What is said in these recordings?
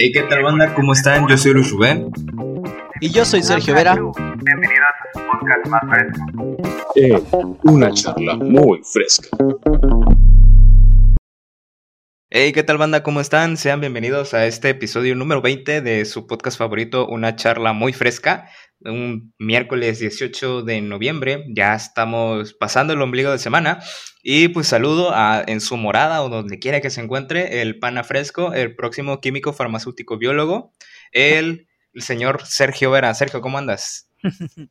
Hey, ¿qué tal banda? ¿Cómo están? Yo soy Luis Rubén. Y yo soy Sergio Vera. Bienvenidos a su podcast más fresco. Eh, una charla muy fresca. Hey, ¿qué tal banda? ¿Cómo están? Sean bienvenidos a este episodio número 20 de su podcast favorito, Una charla muy fresca. Un miércoles 18 de noviembre, ya estamos pasando el ombligo de semana. Y pues saludo a, en su morada o donde quiera que se encuentre el pana fresco, el próximo químico farmacéutico biólogo, el, el señor Sergio Vera. Sergio, ¿cómo andas?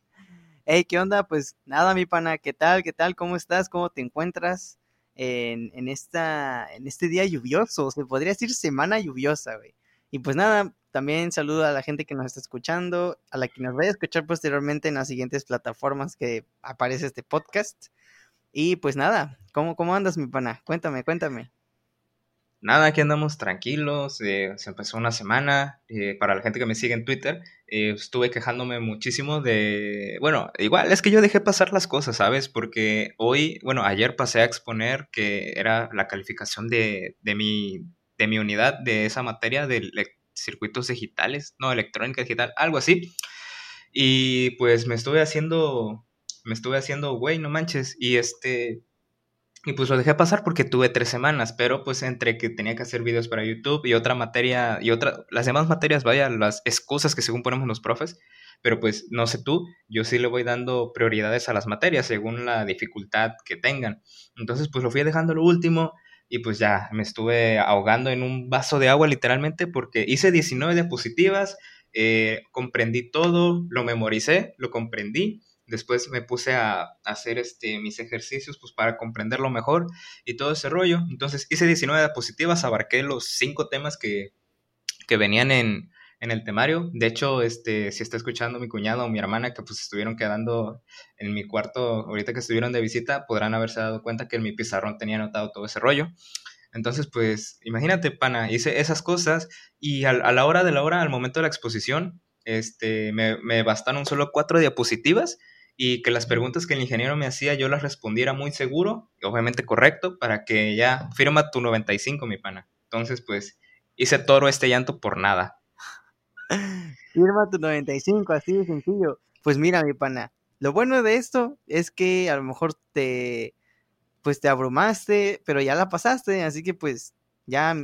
Hey, ¿qué onda? Pues nada, mi pana, ¿qué tal? ¿Qué tal? ¿Cómo estás? ¿Cómo te encuentras en, en, esta, en este día lluvioso? Se podría decir semana lluviosa, güey. Y pues nada, también saludo a la gente que nos está escuchando, a la que nos vaya a escuchar posteriormente en las siguientes plataformas que aparece este podcast. Y pues nada, ¿cómo, cómo andas, mi pana? Cuéntame, cuéntame. Nada, aquí andamos tranquilos. eh, se empezó una semana. eh, para la gente que me sigue en Twitter, eh, estuve quejándome muchísimo de. Bueno, igual es que yo dejé pasar las cosas, ¿sabes? Porque hoy, bueno, ayer pasé a exponer que era la calificación de, de, mi, de mi unidad de esa materia de circuitos digitales, no, electrónica digital, algo así. Y pues me estuve haciendo. Me estuve haciendo, güey, no manches. Y este. Y pues lo dejé pasar porque tuve tres semanas, pero pues entre que tenía que hacer videos para YouTube y otra materia y otra, las demás materias, vaya, las excusas que según ponemos los profes, pero pues no sé tú, yo sí le voy dando prioridades a las materias según la dificultad que tengan. Entonces pues lo fui dejando lo último y pues ya me estuve ahogando en un vaso de agua literalmente porque hice 19 diapositivas, eh, comprendí todo, lo memoricé, lo comprendí Después me puse a hacer este, mis ejercicios pues, para comprenderlo mejor y todo ese rollo. Entonces hice 19 diapositivas, abarqué los cinco temas que, que venían en, en, el temario. De hecho, este, si está escuchando mi cuñado o mi hermana que pues estuvieron quedando en mi cuarto ahorita que estuvieron de visita, podrán haberse dado cuenta que en mi pizarrón tenía anotado todo ese rollo. Entonces, pues, imagínate, pana, hice esas cosas y a, a la hora de la hora, al momento de la exposición, este, me, me bastaron solo cuatro diapositivas y que las preguntas que el ingeniero me hacía yo las respondiera muy seguro, obviamente correcto, para que ya firma tu 95, mi pana. Entonces, pues, hice todo este llanto por nada. Firma tu 95, así de sencillo. Pues mira, mi pana, lo bueno de esto es que a lo mejor te, pues te abrumaste, pero ya la pasaste, así que pues ya,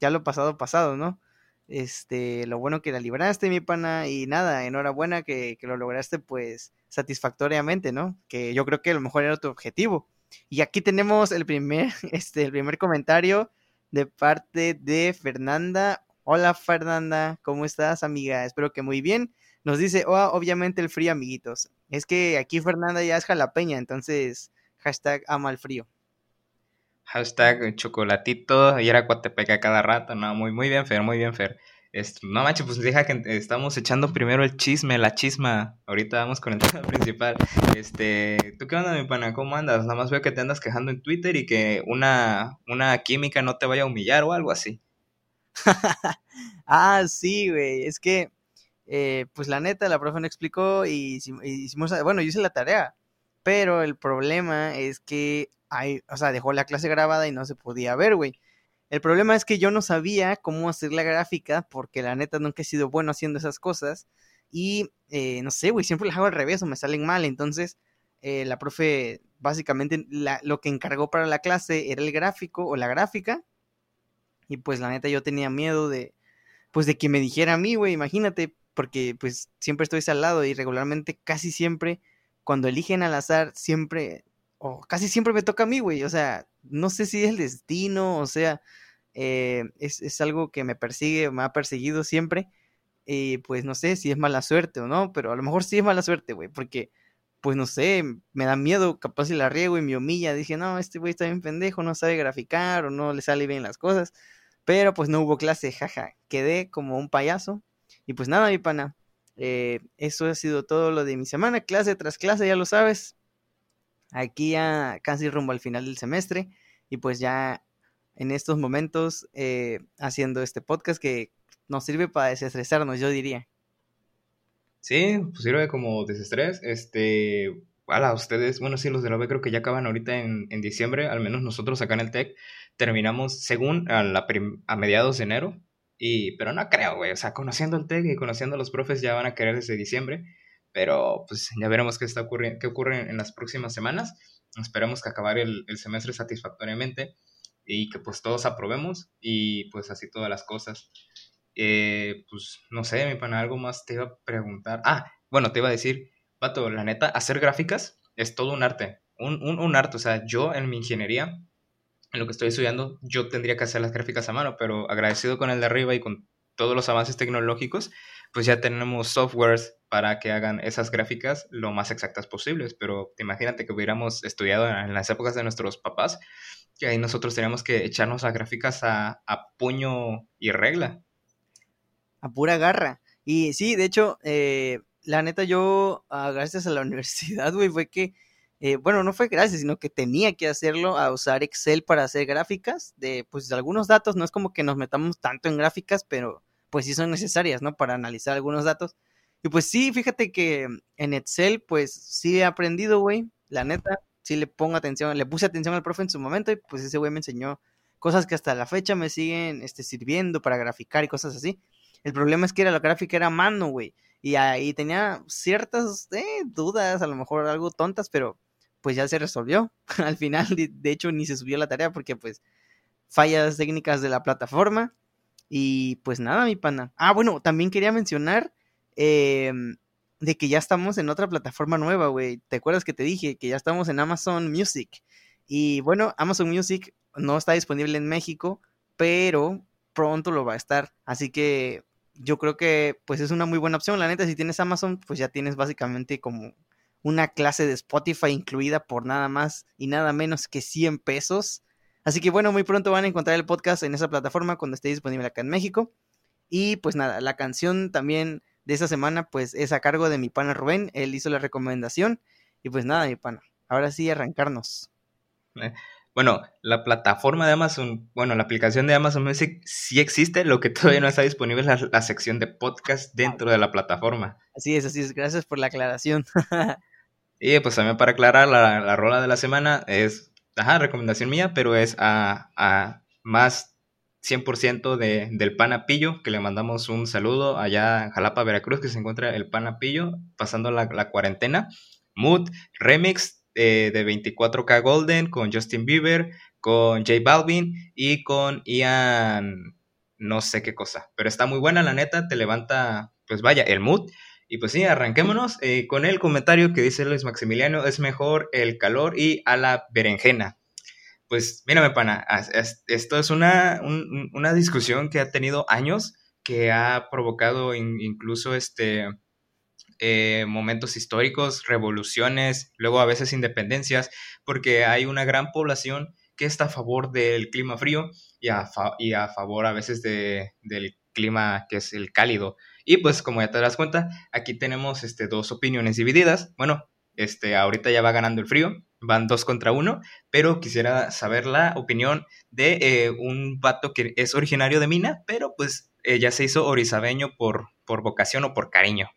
ya lo pasado, pasado, ¿no? Este, lo bueno que la libraste, mi pana, y nada, enhorabuena que, que, lo lograste, pues, satisfactoriamente, ¿no? Que yo creo que a lo mejor era tu objetivo. Y aquí tenemos el primer, este, el primer comentario de parte de Fernanda. Hola, Fernanda, ¿cómo estás, amiga? Espero que muy bien. Nos dice, oh, obviamente el frío, amiguitos. Es que aquí Fernanda ya es jalapeña, entonces, hashtag ama el frío. Hashtag chocolatito y era Coatepeca cada rato. No, muy, muy bien, Fer, muy bien, Fer. Esto, no manches, pues deja que estamos echando primero el chisme, la chisma. Ahorita vamos con el tema principal. Este, ¿tú qué onda, mi pana? ¿Cómo andas? Nada más veo que te andas quejando en Twitter y que una, una química no te vaya a humillar o algo así. ah, sí, güey. Es que, eh, pues la neta, la profe no explicó y hicimos, bueno, yo hice la tarea. Pero el problema es que hay, o sea, dejó la clase grabada y no se podía ver, güey. El problema es que yo no sabía cómo hacer la gráfica porque la neta nunca he sido bueno haciendo esas cosas. Y eh, no sé, güey, siempre las hago al revés o me salen mal. Entonces, eh, la profe básicamente lo que encargó para la clase era el gráfico o la gráfica. Y pues la neta yo tenía miedo de, pues de que me dijera a mí, güey, imagínate, porque pues siempre estoy al lado y regularmente casi siempre cuando eligen al azar siempre o casi siempre me toca a mí, güey. O sea, no sé si es el destino, o sea, eh, es, es, algo que me persigue, me ha perseguido siempre. Y pues no sé si es mala suerte o no, pero a lo mejor sí es mala suerte, güey, porque pues no sé, me da miedo, capaz si la riego y me humilla. Dije, no, este güey está bien pendejo, no sabe graficar o no le sale bien las cosas. Pero pues no hubo clase, jaja. Quedé como un payaso. Y pues nada, mi pana. Eh, eso ha sido todo lo de mi semana, clase tras clase, ya lo sabes aquí ya casi rumbo al final del semestre y pues ya en estos momentos eh, haciendo este podcast que nos sirve para desestresarnos, yo diría. Sí, pues sirve como desestrés. Este, a ustedes, bueno, sí, los de la B creo que ya acaban ahorita en, en diciembre, al menos nosotros acá en el TEC terminamos, según a, la a mediados de enero, Y, pero no creo, güey. O sea, conociendo el TEC y conociendo a los profes ya van a querer desde diciembre. Pero pues ya veremos qué, está ocurriendo, qué ocurre en las próximas semanas. Esperemos que acabar el, el semestre satisfactoriamente y que pues todos aprobemos y pues así todas las cosas. Eh, pues no sé, mi pana, algo más te iba a preguntar. Ah, bueno, te iba a decir, Pato, la neta, hacer gráficas es todo un arte. Un, un, un arte, o sea, yo en mi ingeniería en lo que estoy estudiando, yo tendría que hacer las gráficas a mano, pero agradecido con el de arriba y con todos los avances tecnológicos, pues ya tenemos softwares para que hagan esas gráficas lo más exactas posibles. Pero imagínate que hubiéramos estudiado en las épocas de nuestros papás, que ahí nosotros teníamos que echarnos las gráficas a, puño y regla. A pura garra. Y sí, de hecho, eh, la neta, yo, ah, gracias a la universidad, güey, fue que eh, bueno, no fue gracias, sino que tenía que hacerlo a usar Excel para hacer gráficas de, pues, de algunos datos. No es como que nos metamos tanto en gráficas, pero pues sí son necesarias, ¿no? Para analizar algunos datos. Y pues sí, fíjate que en Excel, pues sí he aprendido, güey, la neta, sí le pongo atención, le puse atención al profe en su momento y pues ese güey me enseñó cosas que hasta la fecha me siguen este, sirviendo para graficar y cosas así. El problema es que era la gráfica era a mano, güey. Y ahí tenía ciertas eh, dudas, a lo mejor algo tontas, pero pues ya se resolvió. Al final, de, hecho, ni se subió la tarea porque pues fallas técnicas de la plataforma. Y pues nada, mi pana. Ah, bueno, también quería mencionar em, de que ya estamos en otra plataforma nueva, güey. ¿Te acuerdas que te dije que ya estamos en Amazon Music? Y bueno, Amazon Music no está disponible en México, pero pronto lo va a estar. Así que yo creo que pues es una muy buena opción. La neta, si tienes Amazon, pues ya tienes básicamente como una clase de Spotify incluida por nada más y nada menos que 100 pesos. Así que bueno, muy pronto van a encontrar el podcast en esa plataforma cuando esté disponible acá en México. Y pues nada, la canción también de esta semana pues es a cargo de mi pana Rubén, él hizo la recomendación y pues nada, mi pana, ahora sí arrancarnos. Eh, bueno, la plataforma de Amazon, bueno, la aplicación de Amazon Music sí existe, lo que todavía no está disponible es la, la sección de podcast dentro de la plataforma. Así es, así es, gracias por la aclaración. Y pues también para aclarar, la, la rola de la semana es, ajá, recomendación mía, pero es a, a más 100% de, del Panapillo, que le mandamos un saludo allá en Jalapa, Veracruz, que se encuentra el Panapillo, pasando la, la cuarentena. Mood, remix eh, de 24K Golden con Justin Bieber, con J Balvin y con Ian, no sé qué cosa, pero está muy buena, la neta, te levanta, pues vaya, el mood. Y pues sí, arranquémonos eh, con el comentario que dice Luis Maximiliano, es mejor el calor y a la berenjena. Pues mírame, pana, esto es una, una discusión que ha tenido años, que ha provocado incluso este, eh, momentos históricos, revoluciones, luego a veces independencias, porque hay una gran población que está a favor del clima frío y a, y a favor a veces de, del clima que es el cálido. Y pues como ya te das cuenta, aquí tenemos este, dos opiniones divididas. Bueno, este, ahorita ya va ganando el frío, van dos contra uno, pero quisiera saber la opinión de eh, un vato que es originario de Mina, pero pues eh, ya se hizo orizabeño por, por vocación o por cariño.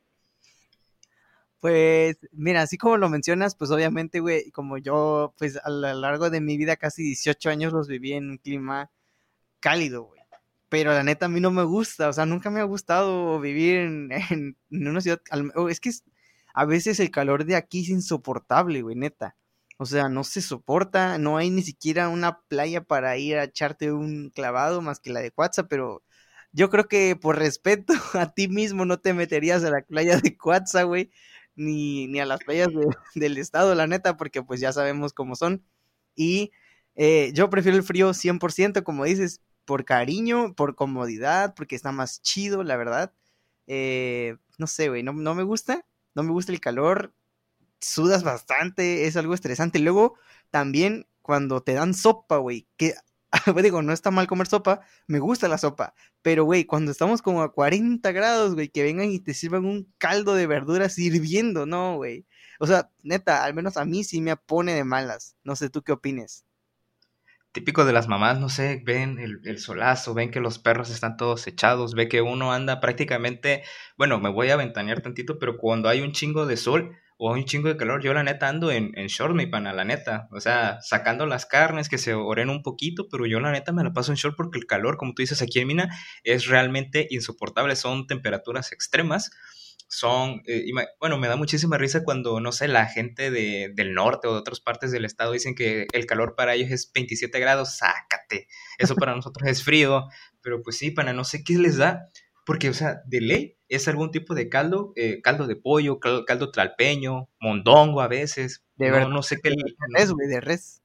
Pues, mira, así como lo mencionas, pues obviamente, güey, como yo, pues a lo largo de mi vida, casi 18 años los viví en un clima cálido, güey pero la neta a mí no me gusta, o sea, nunca me ha gustado vivir en, en, una ciudad, es que a veces el calor de aquí es insoportable, güey, neta. O sea, no se soporta, no hay ni siquiera una playa para ir a echarte un clavado más que la de Cuatza, pero yo creo que por respeto a ti mismo no te meterías a la playa de Cuatza, güey, ni, ni a las playas del estado, la neta, porque pues ya sabemos cómo son. Y eh, yo prefiero el frío 100%, como dices, por cariño, por comodidad, porque está más chido, la verdad. Eh, no sé, güey, no, no me gusta, no me gusta el calor, sudas bastante, es algo estresante. Luego, también cuando te dan sopa, güey, que digo, no está mal comer sopa, me gusta la sopa, pero güey, cuando estamos como a 40 grados, güey, que vengan y te sirvan un caldo de verduras hirviendo, no, güey. O sea, neta, al menos a mí sí me pone de malas. No sé tú qué opines típico de las mamás, no sé, ven el, solazo, ven que los perros están todos echados, ve que uno anda prácticamente, bueno, me voy a ventanear tantito, pero cuando hay un chingo de sol, o un chingo de calor, yo la neta ando en, en short, mi pana, la neta. O sea, sacando las carnes que se oren un poquito, pero yo la neta me la paso en short porque el calor, como tú dices aquí en Mina, es realmente insoportable. Son temperaturas extremas. Son, eh, bueno, me da muchísima risa cuando, no sé, la gente de, del norte o de otras partes del estado dicen que el calor para ellos es 27 grados, sácate. Eso para nosotros es frío, pero pues sí, pana, no sé qué les da porque, o sea, de ley es algún tipo de caldo, eh, caldo de pollo, caldo, tralpeño, mondongo a veces. De verdad. No sé qué. De res, güey, de res.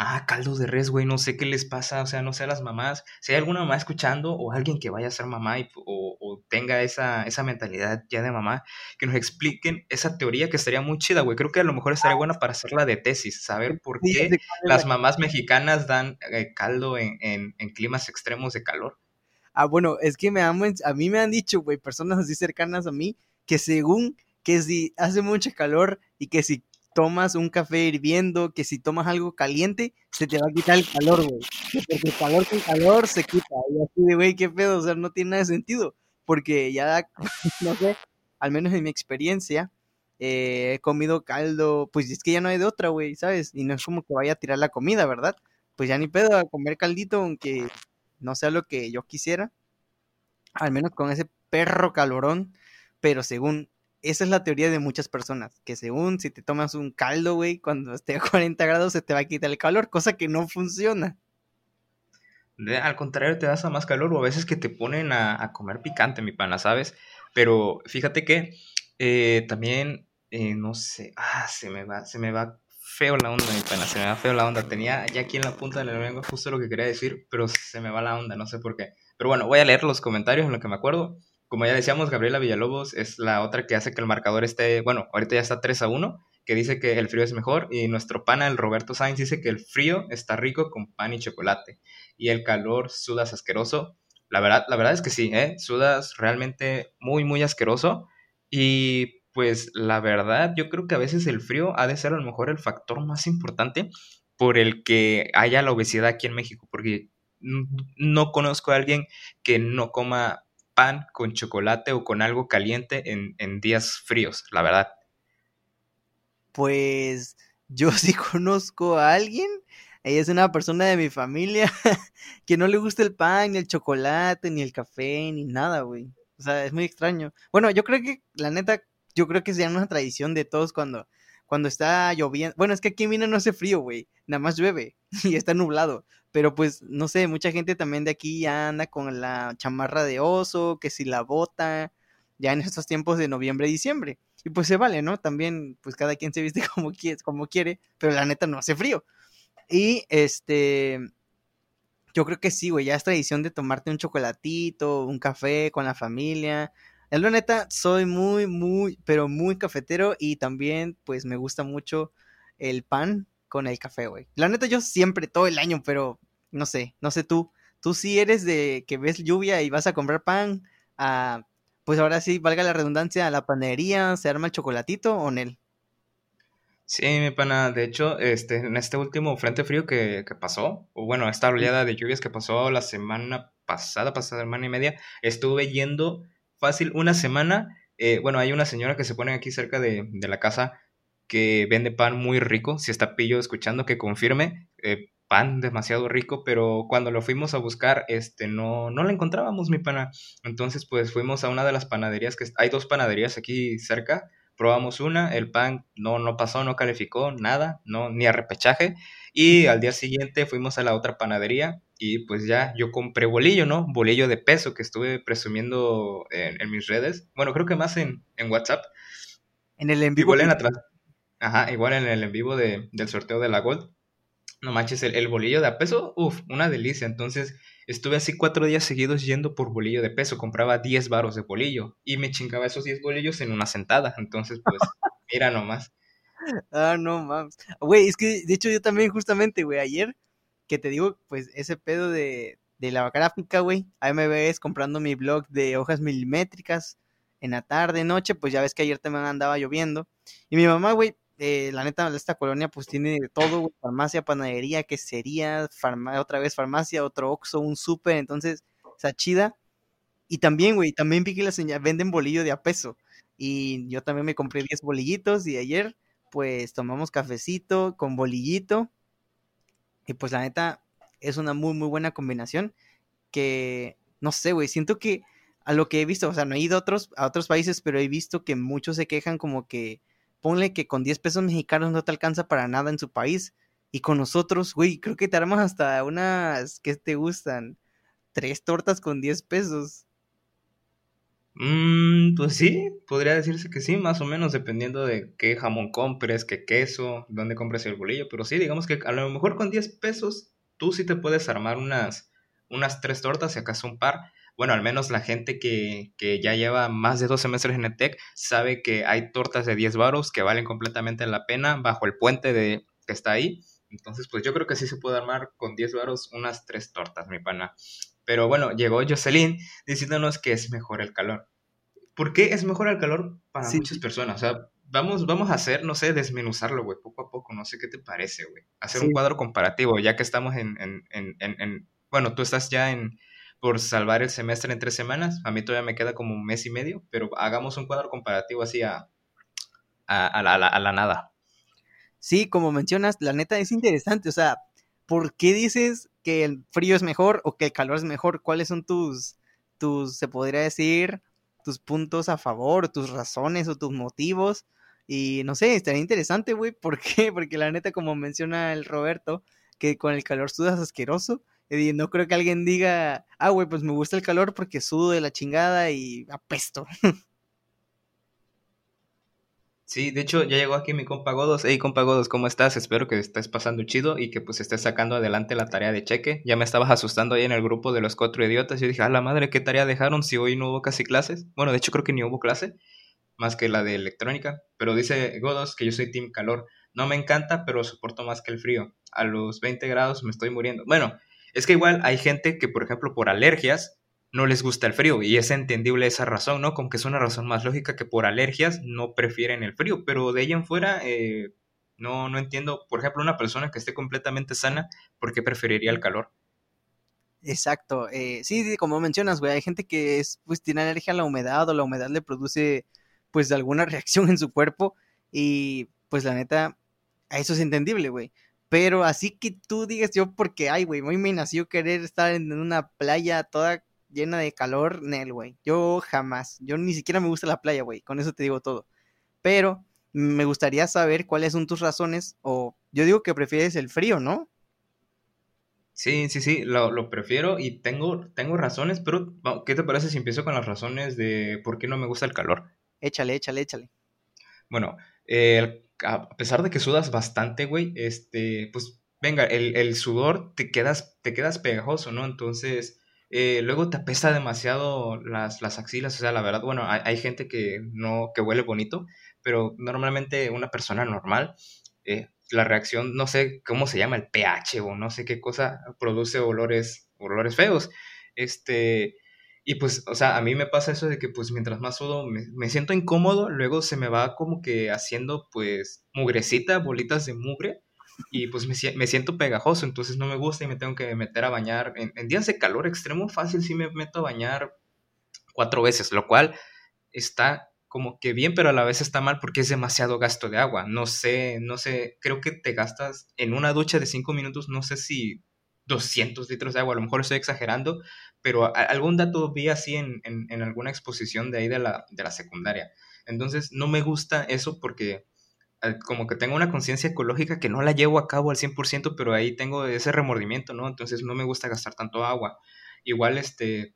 Ah, caldo de res, güey, no sé qué les pasa, o sea, no sé a las mamás. Si hay alguna mamá escuchando o alguien que vaya a ser mamá y, o, tenga esa, esa mentalidad ya de mamá, que nos expliquen esa teoría que estaría muy chida, güey. Creo que a lo mejor estaría buena para hacerla de tesis, saber por qué las mamás mexicanas dan eh, caldo en, en, en climas extremos de calor. Ah, bueno, es que me amo, a mí me han dicho, güey, personas así cercanas a mí, que según que si hace mucho calor y que si tomas un café hirviendo, que si tomas algo caliente, se te va a quitar el calor, güey. Porque el calor con calor se quita. Y así de, güey, qué pedo, o sea, no tiene nada de sentido. Porque ya, no sé, al menos en mi experiencia, eh, he comido caldo, pues es que ya no hay de otra, güey, ¿sabes? Y no es como que vaya a tirar la comida, ¿verdad? Pues ya ni pedo a comer caldito, aunque no sea lo que yo quisiera, al menos con ese perro calorón, pero según, esa es la teoría de muchas personas, que según si te tomas un caldo, güey, cuando esté a 40 grados se te va a quitar el calor, cosa que no funciona. al contrario, te das a más calor o a veces que te ponen a, comer picante, mi pana, ¿sabes? Pero fíjate que eh, también, eh, no sé, ah, se me va, se me va feo la onda, mi pena, se me va feo la onda. Tenía ya aquí en la punta de la lengua justo lo que quería decir, pero se me va la onda, no sé por qué. Pero bueno, voy a leer los comentarios en lo que me acuerdo. Como ya decíamos, Gabriela Villalobos es la otra que hace que el marcador esté, bueno, ahorita ya está 3 a 1, que dice que el frío es mejor. Y nuestro pana, el Roberto Sainz, dice que el frío está rico con pan y chocolate. Y el calor sudas asqueroso. La verdad, la verdad es que sí, ¿eh? Sudas realmente muy, muy asqueroso. Y pues la verdad, yo creo que a veces el frío ha de ser a lo mejor el factor más importante por el que haya la obesidad aquí en México, porque no conozco a alguien que no coma pan con chocolate o con algo caliente en, días fríos, la verdad. Pues yo sí conozco a alguien, ella es una persona de mi familia que no le gusta el pan, ni el chocolate, ni el café, ni nada, güey. O sea, es muy extraño. Bueno, yo creo que la neta yo creo que ya una tradición de todos cuando, cuando está lloviendo. Bueno, es que aquí en Mina no hace frío, güey. Nada más llueve y está nublado. Pero pues, no sé, mucha gente también de aquí ya anda con la chamarra de oso, que si la bota, ya en estos tiempos de noviembre y diciembre. Y pues se vale, ¿no? También, pues cada quien se viste como quiere, como quiere, pero la neta no hace frío. Y este, yo creo que sí, güey, ya es tradición de tomarte un chocolatito, un café con la familia, en la neta, soy muy, muy, pero muy cafetero y también, pues, me gusta mucho el pan con el café, güey. La neta, yo siempre, todo el año, pero no sé, no sé tú. Tú sí eres de que ves lluvia y vas a comprar pan, a, pues ahora sí, valga la redundancia, a la panadería, se arma el chocolatito o en él. Sí, mi pana, de hecho, este, en este último frente frío que, que pasó, o bueno, esta oleada de lluvias que pasó la semana pasada, pasada semana y media, estuve yendo fácil una semana. Eh, bueno, hay una señora que se pone aquí cerca de, la casa que vende pan muy rico. Si está Pillo escuchando, que confirme. Eh, pan demasiado rico, pero cuando lo fuimos a buscar, este, no, no la encontrábamos, mi pana. Entonces, pues fuimos a una de las panaderías que hay dos panaderías aquí cerca. Probamos una, el pan no, no pasó, no calificó, nada, no, ni a repechaje. Y al día siguiente fuimos a la otra panadería y pues ya yo compré bolillo, ¿no? Bolillo de peso que estuve presumiendo en, mis redes. Bueno, creo que más en, WhatsApp. En el en vivo. Igual en atrás. Ajá, igual en el en vivo de, del sorteo de la Gold. No manches, el, el bolillo de a peso, uff, una delicia. Entonces estuve así cuatro días seguidos yendo por bolillo de peso. Compraba 10 varos de bolillo y me chingaba esos 10 bolillos en una sentada. Entonces, pues, mira nomás. Ah, no mames. Güey, es que de hecho yo también justamente, güey, ayer que te digo, pues ese pedo de, de la gráfica, güey. Ahí me ves comprando mi blog de hojas milimétricas en la tarde, noche, pues ya ves que ayer también andaba lloviendo. Y mi mamá, güey, eh, la neta, esta colonia pues tiene de todo, farmacia, panadería, quesería, farma otra vez farmacia, otro Oxxo, un súper, entonces, está chida. Y también, güey, también vi que la señal venden bolillo de a peso. Y yo también me compré 10 bolillitos y ayer pues tomamos cafecito con bolillito. Y pues la neta es una muy muy buena combinación que no sé, güey, siento que a lo que he visto, o sea, no he ido a otros, a otros países, pero he visto que muchos se quejan como que ponle que con 10 pesos mexicanos no te alcanza para nada en su país. Y con nosotros, güey, creo que te armas hasta unas que te gustan. Tres tortas con 10 pesos. Mm, pues sí, podría decirse que sí, más o menos, dependiendo de qué jamón compres, qué queso, dónde compres el bolillo. Pero sí, digamos que a lo mejor con 10 pesos tú sí te puedes armar unas, unas tres tortas, si acaso un par. Bueno, al menos la gente que, que ya lleva más de dos semestres en el TEC sabe que hay tortas de 10 baros que valen completamente la pena bajo el puente de, que está ahí. Entonces, pues yo creo que sí se puede armar con 10 baros unas tres tortas, mi pana. Pero bueno, llegó Jocelyn diciéndonos que es mejor el calor. ¿Por qué es mejor el calor para muchas personas? O sea, vamos, vamos a hacer, no sé, desmenuzarlo, güey, poco a poco. No sé qué te parece, güey. Hacer un cuadro comparativo, ya que estamos en, en, en, en, Bueno, tú estás ya en por salvar el semestre en tres semanas. A mí todavía me queda como un mes y medio, pero hagamos un cuadro comparativo así a, a, a, la, a la nada. Sí, como mencionas, la neta es interesante. O sea, ¿por qué dices que el frío es mejor o que el calor es mejor? ¿Cuáles son tus, tus, se podría decir, tus puntos a favor, tus razones o tus motivos? Y no sé, estaría interesante, güey. ¿Por qué? Porque la neta, como menciona el Roberto, que con el calor sudas asqueroso. Y no creo que alguien diga, ah, güey, pues me gusta el calor porque sudo de la chingada y apesto. Sí, de hecho ya llegó aquí mi compa Godos. Hey compa Godos, ¿cómo estás? Espero que estés pasando chido y que pues estés sacando adelante la tarea de cheque. Ya me estabas asustando ahí en el grupo de los cuatro idiotas. Yo dije, a la madre, ¿qué tarea dejaron si hoy no hubo casi clases? Bueno, de hecho creo que ni hubo clase, más que la de electrónica. Pero dice Godos que yo soy team calor. No me encanta, pero soporto más que el frío. A los 20 grados me estoy muriendo. Bueno, es que igual hay gente que, por ejemplo, por alergias, no les gusta el frío y es entendible esa razón, ¿no? Como que es una razón más lógica que por alergias no prefieren el frío, pero de ahí en fuera eh, no, no entiendo, por ejemplo, una persona que esté completamente sana, ¿por qué preferiría el calor? Exacto, eh, sí, como mencionas, güey, hay gente que es, pues tiene alergia a la humedad o la humedad le produce pues alguna reacción en su cuerpo y pues la neta, eso es entendible, güey. Pero así que tú digas yo porque, ay, güey, muy me nació querer estar en una playa toda llena de calor, Nel, güey. Yo jamás. Yo ni siquiera me gusta la playa, güey. Con eso te digo todo. Pero me gustaría saber cuáles son tus razones. O yo digo que prefieres el frío, ¿no? Sí, sí, sí, lo, prefiero y tengo, tengo razones, pero ¿qué te parece si empiezo con las razones de por qué no me gusta el calor? Échale, échale, échale. Bueno, a pesar de que sudas bastante, güey, este, pues venga, el, el, sudor te quedas, te quedas pegajoso, ¿no? Entonces, eh, luego te apesta demasiado las, las, axilas, o sea, la verdad, bueno, hay, gente que no, que huele bonito, pero normalmente una persona normal, eh, la reacción, no sé cómo se llama, el pH o no sé qué cosa, produce olores, olores feos. Este, y pues, o sea, a mí me pasa eso de que pues mientras más sudo me, me siento incómodo, luego se me va como que haciendo pues mugrecita, bolitas de mugre y pues me, siento pegajoso, entonces no me gusta y me tengo que meter a bañar. En, días de calor extremo fácil sí me meto a bañar cuatro veces, lo cual está como que bien, pero a la vez está mal porque es demasiado gasto de agua. No sé, no sé, creo que te gastas en una ducha de cinco minutos, no sé si 200 litros de agua, a lo mejor estoy exagerando, pero algún dato vi así en, en, en alguna exposición de ahí de la, de la secundaria. Entonces no me gusta eso porque como que tengo una conciencia ecológica que no la llevo a cabo al 100%, pero ahí tengo ese remordimiento, ¿no? Entonces no me gusta gastar tanto agua. Igual, este,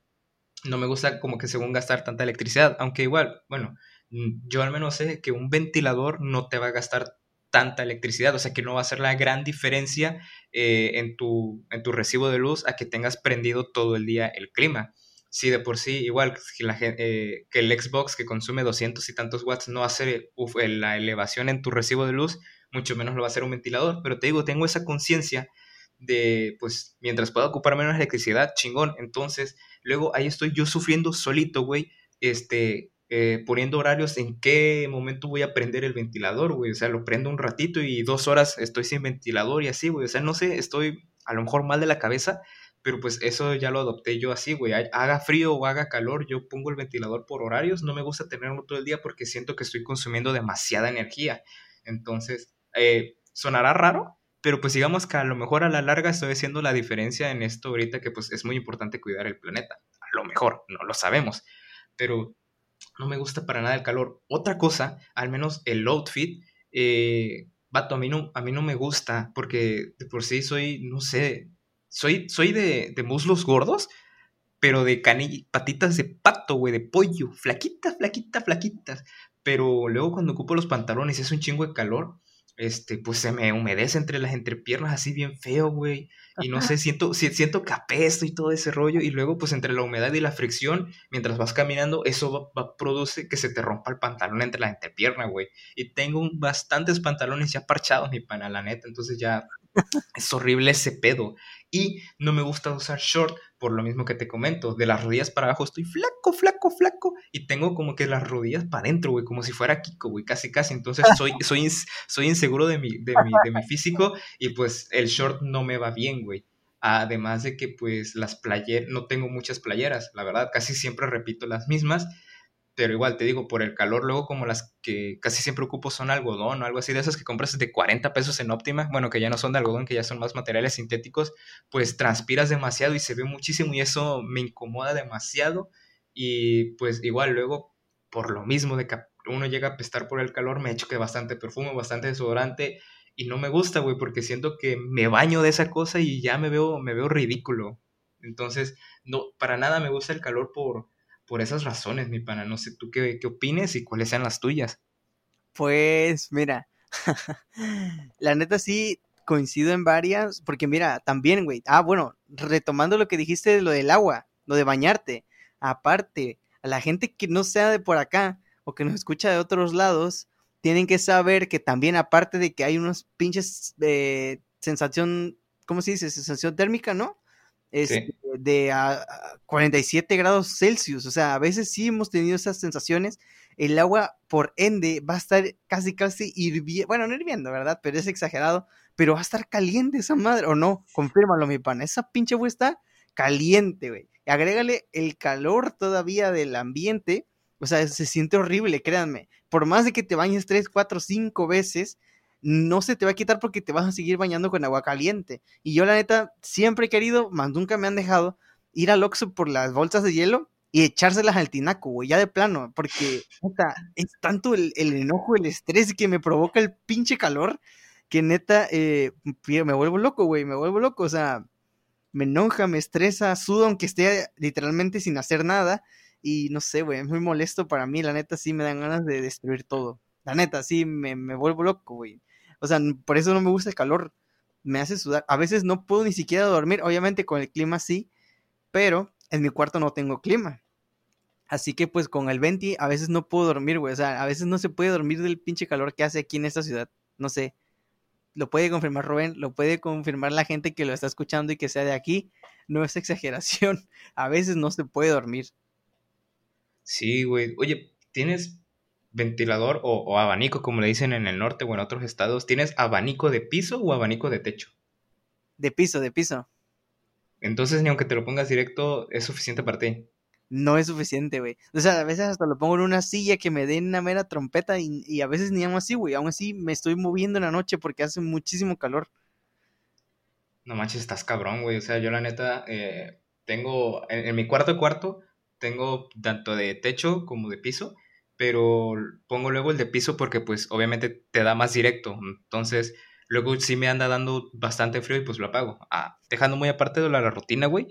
no me gusta como que según gastar tanta electricidad, aunque igual, bueno, yo al menos sé que un ventilador no te va a gastar tanta electricidad, o sea que no va a ser la gran diferencia eh, en, tu, en tu recibo de luz a que tengas prendido todo el día el clima si de por sí, igual que, la, eh, que el Xbox que consume 200 y tantos watts no hace la elevación en tu recibo de luz, mucho menos lo va a hacer un ventilador. Pero te digo, tengo esa conciencia de, pues, mientras pueda ocupar menos electricidad, chingón. Entonces, luego ahí estoy yo sufriendo solito, güey, este, eh, poniendo horarios en qué momento voy a prender el ventilador, güey. O sea, lo prendo un ratito y dos horas estoy sin ventilador y así, güey. O sea, no sé, estoy a lo mejor mal de la cabeza, pero pues eso ya lo adopté yo así, güey. Haga frío o haga calor, yo pongo el ventilador por horarios. No me gusta tenerlo todo el día porque siento que estoy consumiendo demasiada energía. Entonces, eh, sonará raro, pero pues digamos que a lo mejor a la larga estoy haciendo la diferencia en esto ahorita que pues es muy importante cuidar el planeta. A lo mejor, no lo sabemos. Pero no me gusta para nada el calor. Otra cosa, al menos el outfit, eh, vato, a mí, no, a mí no me gusta porque de por sí soy, no sé, soy, soy de, de muslos gordos, pero de canilla, patitas de pato, güey, de pollo, flaquitas, flaquitas, flaquitas. Pero luego cuando ocupo los pantalones y es un chingo de calor, este, pues se me humedece entre las entrepiernas así bien feo, güey. Y no sé, siento, siento que apesto y todo ese rollo. Y luego, pues entre la humedad y la fricción, mientras vas caminando, eso va, produce que se te rompa el pantalón entre la entrepierna, güey. Y tengo bastantes pantalones ya parchados, mi pana, la neta. Entonces ya es horrible ese pedo. Y no me gusta usar short por lo mismo que te comento. De las rodillas para abajo estoy flaco, flaco, flaco. Y tengo como que las rodillas para adentro, güey. Como si fuera Kiko, güey. Casi, casi. Entonces soy, soy, soy inseguro de mi, de, mi, de mi físico. Y pues el short no me va bien, güey. Además de que pues las playeras, no tengo muchas playeras, la verdad. Casi siempre repito las mismas pero igual te digo, por el calor, luego como las que casi siempre ocupo son algodón o algo así, de esas que compras de 40 pesos en óptima, bueno, que ya no son de algodón, que ya son más materiales sintéticos, pues transpiras demasiado y se ve muchísimo y eso me incomoda demasiado y pues igual luego, por lo mismo de que uno llega a pestar por el calor, me echo que bastante perfume, bastante desodorante y no me gusta, güey, porque siento que me baño de esa cosa y ya me veo, me veo ridículo. Entonces, no, para nada me gusta el calor por por esas razones, mi pana. No sé tú qué, qué opines y cuáles sean las tuyas. Pues mira, la neta sí coincido en varias, porque mira, también, güey, ah, bueno, retomando lo que dijiste de lo del agua, lo de bañarte, aparte, a la gente que no sea de por acá o que nos escucha de otros lados, tienen que saber que también, aparte de que hay unos pinches eh, sensación, ¿cómo se dice? Sensación térmica, ¿no? Es de a, 47 grados Celsius. O sea, a veces sí hemos tenido esas sensaciones. El agua, por ende, va a estar casi, casi hirviendo. Bueno, no hirviendo, ¿verdad? Pero es exagerado. Pero va a estar caliente esa madre. ¿O no? Confírmalo, mi pan. Esa pinche agua está caliente, güey. Agrégale el calor todavía del ambiente. O sea, se siente horrible, créanme. Por más de que te bañes 3, 4, 5 veces, no se te va a quitar porque te vas a seguir bañando con agua caliente. Y yo la neta siempre he querido, más nunca me han dejado, ir al Oxxo por las bolsas de hielo y echárselas al tinaco, güey, ya de plano, porque neta, es tanto el, enojo, el estrés que me provoca el pinche calor, que neta, eh, me vuelvo loco, güey, me vuelvo loco, o sea, me enoja, me estresa, sudo aunque esté literalmente sin hacer nada, y no sé, güey, es muy molesto para mí, la neta sí me dan ganas de destruir todo. La neta, sí, me, me vuelvo loco, güey. O sea, por eso no me gusta el calor. Me hace sudar. A veces no puedo ni siquiera dormir. Obviamente con el clima sí, pero en mi cuarto no tengo clima. Así que pues con el 20 a veces no puedo dormir, güey. O sea, a veces no se puede dormir del pinche calor que hace aquí en esta ciudad. No sé. Lo puede confirmar Rubén, lo puede confirmar la gente que lo está escuchando y que sea de aquí. No es exageración. A veces no se puede dormir. Sí, güey. Oye, ¿tienes ventilador o, abanico, como le dicen en el norte o en otros estados, ¿tienes abanico de piso o abanico de techo? De piso, de piso. Entonces, ni aunque te lo pongas directo, es suficiente para ti. No es suficiente, güey. O sea, a veces hasta lo pongo en una silla que me dé una mera trompeta y, a veces ni aún así, güey. Aún así me estoy moviendo en la noche porque hace muchísimo calor. No manches, estás cabrón, güey. O sea, yo la neta eh, tengo, en, en mi cuarto cuarto, tengo tanto de techo como de piso pero pongo luego el de piso porque pues obviamente te da más directo. Entonces, luego sí me anda dando bastante frío y pues lo apago. Ah, dejando muy aparte de la, rutina, güey.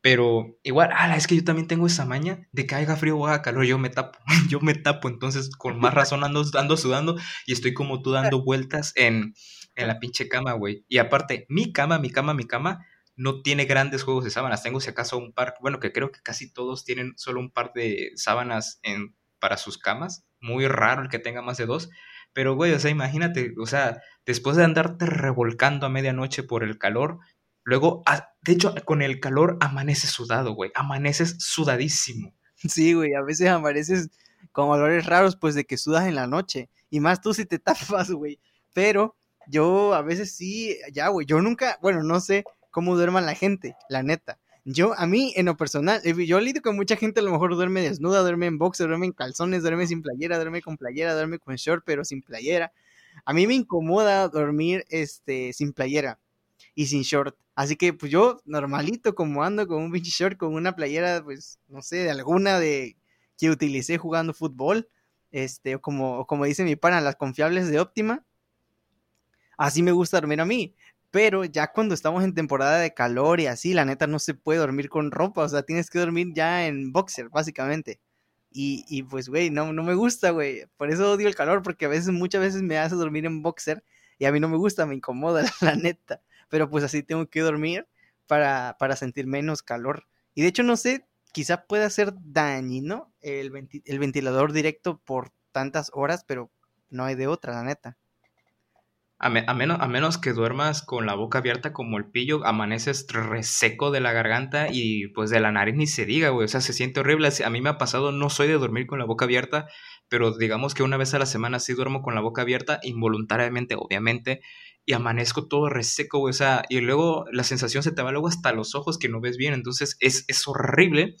Pero igual, ah, es que yo también tengo esa maña de que haga frío o haga calor, yo me tapo, yo me tapo, entonces con más razón ando, ando sudando y estoy como tú dando vueltas en, en la pinche cama, güey. Y aparte, mi cama, mi cama, mi cama no tiene grandes juegos de sábanas, tengo si acaso un par, bueno, que creo que casi todos tienen solo un par de sábanas en para sus camas. Muy raro el que tenga más de dos. Pero, güey, o sea, imagínate, o sea, después de andarte revolcando a medianoche por el calor, luego, ah, de hecho, con el calor amaneces sudado, güey, amaneces sudadísimo. Sí, güey, a veces amaneces con olores raros, pues de que sudas en la noche. Y más tú si te tapas, güey. Pero yo a veces sí, ya, güey, yo nunca, bueno, no sé, cómo duerman la gente, la neta. Yo, a mí, en lo personal, eh, yo lidio con mucha gente, a lo mejor duerme desnuda, duerme en boxer, duerme en calzones, duerme sin playera, duerme con playera, duerme con short, pero sin playera. A mí me incomoda dormir este, sin playera y sin short. Así que, pues yo, normalito, como ando con un pinche short, con una playera, pues, no sé, de alguna de que utilicé jugando fútbol, este, como, como dice mi pana, las confiables de óptima. Así me gusta dormir a mí. Pero ya cuando estamos en temporada de calor y así, la neta no se puede dormir con ropa. O sea, tienes que dormir ya en boxer, básicamente. Y, y pues, güey, no, no me gusta, güey. Por eso odio el calor, porque a veces, muchas veces me hace dormir en boxer y a mí no me gusta, me incomoda, la neta. Pero pues así tengo que dormir para, para sentir menos calor. Y de hecho, no sé, quizá pueda ser dañino el, el ventilador directo por tantas horas, pero no hay de otra, la neta. A, menos, a menos que duermas con la boca abierta como el pillo, amaneces reseco de la garganta y pues de la nariz ni se diga, güey. O sea, se siente horrible. A mí me ha pasado, no soy de dormir con la boca abierta, pero digamos que una vez a la semana sí duermo con la boca abierta, involuntariamente, obviamente, y amanezco todo reseco, güey. O sea, y luego la sensación se te va luego hasta los ojos que no ves bien. Entonces es, es horrible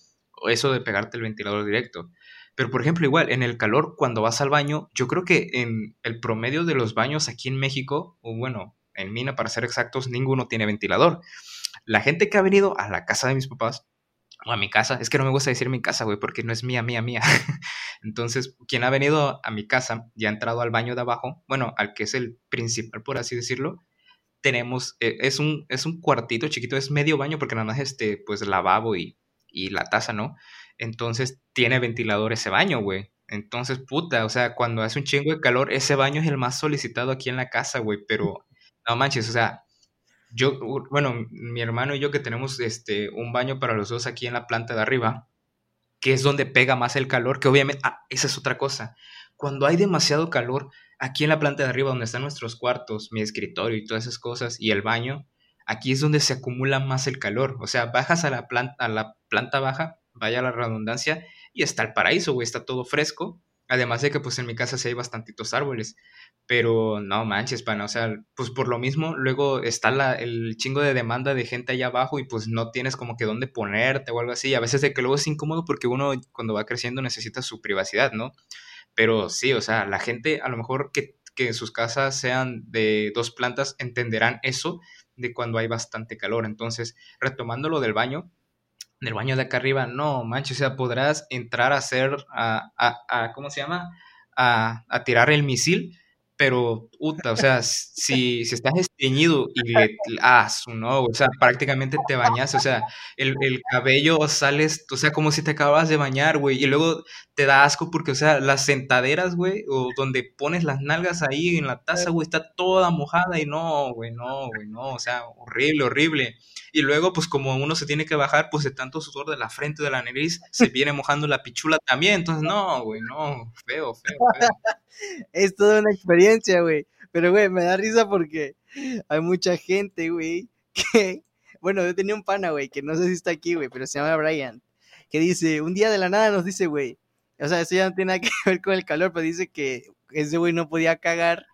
eso de pegarte el ventilador directo. Pero, por ejemplo, igual, en el calor, cuando vas al baño, yo creo que en el promedio de los baños aquí en México, o bueno, en Mina, para ser exactos, ninguno tiene ventilador. La gente que ha venido a la casa de mis papás, o a mi casa, es que no me gusta decir mi casa, güey, porque no es mía, mía, mía. Entonces, quien ha venido a mi casa y ha entrado al baño de abajo, bueno, al que es el principal, por así decirlo, tenemos, eh, es, un, es un cuartito chiquito, es medio baño, porque nada más este, pues lavabo y, y la taza, ¿no? Entonces tiene ventilador ese baño, güey. Entonces, puta, o sea, cuando hace un chingo de calor, ese baño es el más solicitado aquí en la casa, güey. Pero, no manches, o sea, yo, bueno, mi hermano y yo que tenemos este, un baño para los dos aquí en la planta de arriba, que es donde pega más el calor, que obviamente, ah, esa es otra cosa. Cuando hay demasiado calor, aquí en la planta de arriba, donde están nuestros cuartos, mi escritorio y todas esas cosas, y el baño, aquí es donde se acumula más el calor. O sea, bajas a la planta, a la planta baja vaya la redundancia, y está el paraíso, güey, está todo fresco. Además de que pues en mi casa sí hay bastantitos árboles. Pero no manches, pana, o sea, pues por lo mismo, luego está la, el chingo de demanda de gente allá abajo y pues no tienes como que dónde ponerte o algo así. A veces de que luego es incómodo porque uno cuando va creciendo necesita su privacidad, ¿no? Pero sí, o sea, la gente a lo mejor que, que sus casas sean de dos plantas entenderán eso de cuando hay bastante calor. Entonces, retomando lo del baño, en el baño de acá arriba, no, manches, o sea, podrás entrar a hacer, a, a, a ¿cómo se llama? A, a, tirar el misil, pero, puta, o sea, si, si estás esteñido y le, ah, no, o sea, prácticamente te bañas, o sea, el, el, cabello sales, o sea, como si te acabas de bañar, güey, y luego te da asco porque, o sea, las sentaderas, güey, o donde pones las nalgas ahí en la taza, güey, está toda mojada y no, güey, no, güey, no, o sea, horrible, horrible. Y luego, pues como uno se tiene que bajar, pues de tanto sudor de la frente, de la nariz, se viene mojando la pichula también. Entonces, no, güey, no, feo, feo, feo. es toda una experiencia, güey. Pero, güey, me da risa porque hay mucha gente, güey, que... Bueno, yo tenía un pana, güey, que no sé si está aquí, güey, pero se llama Brian, que dice, un día de la nada nos dice, güey, o sea, eso ya no tiene nada que ver con el calor, pero dice que ese güey no podía cagar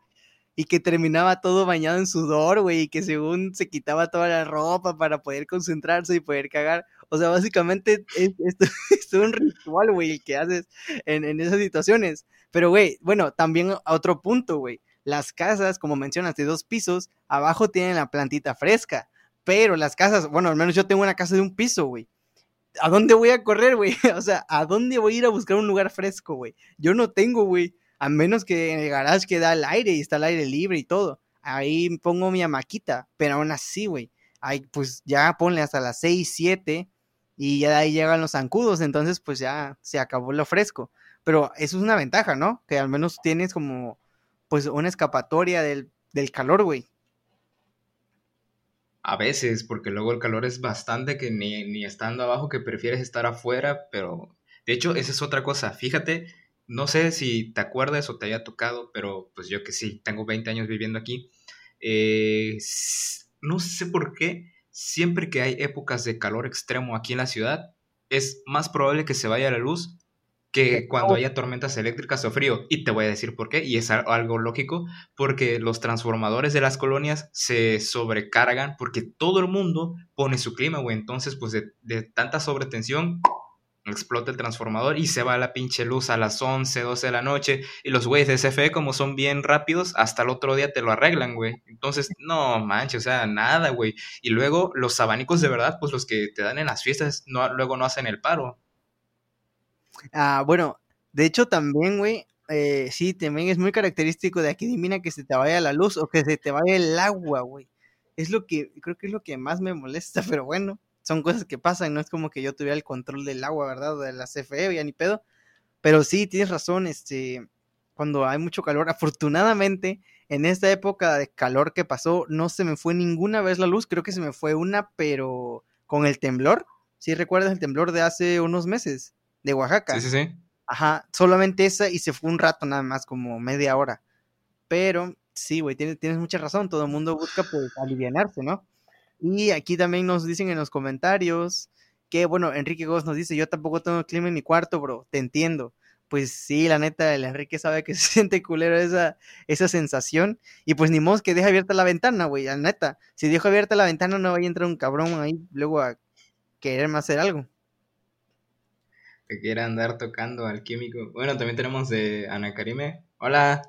y que terminaba todo bañado en sudor, güey, y que según se quitaba toda la ropa para poder concentrarse y poder cagar. O sea, básicamente es, es, un ritual, güey, el que haces en, en esas situaciones. Pero, güey, bueno, también a otro punto, güey. Las casas, como mencionas, de dos pisos, abajo tienen la plantita fresca. Pero las casas, bueno, al menos yo tengo una casa de un piso, güey. ¿A dónde voy a correr, güey? O sea, ¿a dónde voy a ir a buscar un lugar fresco, güey? Yo no tengo, güey a menos que en el garage queda el aire y está el aire libre y todo. Ahí pongo mi amaquita, pero aún así, güey. Ahí pues ya ponle hasta las 6, 7 y ya de ahí llegan los zancudos, entonces pues ya se acabó lo fresco. Pero eso es una ventaja, ¿no? Que al menos tienes como pues una escapatoria del, del calor, güey. A veces, porque luego el calor es bastante que ni, ni estando abajo que prefieres estar afuera, pero de hecho esa es otra cosa. Fíjate no sé si te acuerdas o te haya tocado, pero pues yo que sí, tengo 20 años viviendo aquí. Eh, no sé por qué, siempre que hay épocas de calor extremo aquí en la ciudad, es más probable que se vaya la luz que cuando haya tormentas eléctricas o frío. Y te voy a decir por qué, y es algo lógico, porque los transformadores de las colonias se sobrecargan porque todo el mundo pone su clima, güey. Entonces, pues de, de tanta sobretensión, explota el transformador y se va la pinche luz a las 11, 12 de la noche. Y los güeyes de CFE, como son bien rápidos, hasta el otro día te lo arreglan, güey. Entonces, no manches, o sea, nada, güey. Y luego los abanicos de verdad, pues los que te dan en las fiestas, no, luego no hacen el paro. Ah, bueno, de hecho también, güey, eh, sí, también es muy característico de aquí de que se te vaya la luz o que se te vaya el agua, güey. Es lo que, creo que es lo que más me molesta, pero bueno, son cosas que pasan, no es como que yo tuviera el control del agua, ¿verdad? de la CFE, ya ni pedo. Pero sí, tienes razón, este, cuando hay mucho calor, afortunadamente, en esta época de calor que pasó, no se me fue ninguna vez la luz, creo que se me fue una, pero con el temblor, ¿sí recuerdas el temblor de hace unos meses? De Oaxaca. Sí, sí, sí. Ajá, solamente esa y se fue un rato nada más, como media hora. Pero sí, güey, tienes, tienes mucha razón, todo el mundo busca pues alivianarse, ¿no? Y aquí también nos dicen en los comentarios que, bueno, Enrique Gómez nos dice, yo tampoco tengo clima en mi cuarto, bro, te entiendo. Pues sí, la neta, el Enrique sabe que se siente culero esa, esa sensación. Y pues ni modo que deje abierta la ventana, güey, la neta. Si dejo abierta la ventana no va a entrar un cabrón ahí luego a quererme hacer algo que quiera andar tocando al químico. Bueno, también tenemos de Ana Karime. Hola,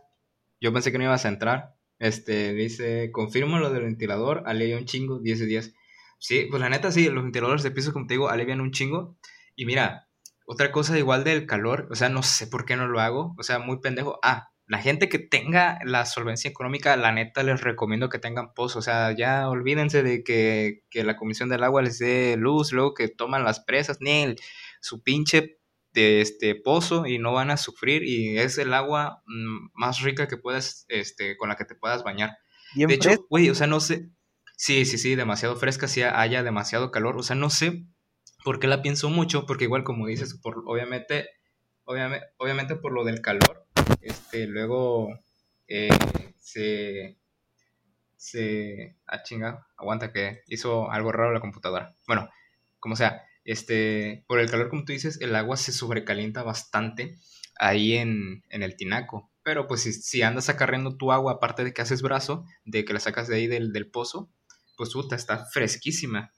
yo pensé que no ibas a entrar. Este, dice, confirmo lo del ventilador, alivia un chingo, 10 de 10. Sí, pues la neta sí, los ventiladores de piso, como te digo, alivian un chingo. Y mira, otra cosa igual del calor, o sea, no sé por qué no lo hago, o sea, muy pendejo. Ah, la gente que tenga la solvencia económica, la neta les recomiendo que tengan pozo. O sea, ya olvídense de que, que la Comisión del Agua les dé luz, luego que toman las presas, ni el su pinche de este pozo y no van a sufrir y es el agua mm, más rica que puedas, este, con la que te puedas bañar. de hecho, güey, o sea, no sé, sí, sí, sí, demasiado fresca, si haya demasiado calor, o sea, no sé por qué la pienso mucho, porque igual como dices, por, obviamente, obviamente, obviamente por lo del calor, este, luego eh, se, se, ah, chinga, aguanta que hizo algo raro la computadora. Bueno, como sea, este, por el calor, como tú dices, el agua se sobrecalienta bastante ahí en, el tinaco. Pero pues si, andas acarreando tu agua, aparte de que haces brazo, de que la sacas de ahí del, pozo, pues puta, está fresquísima.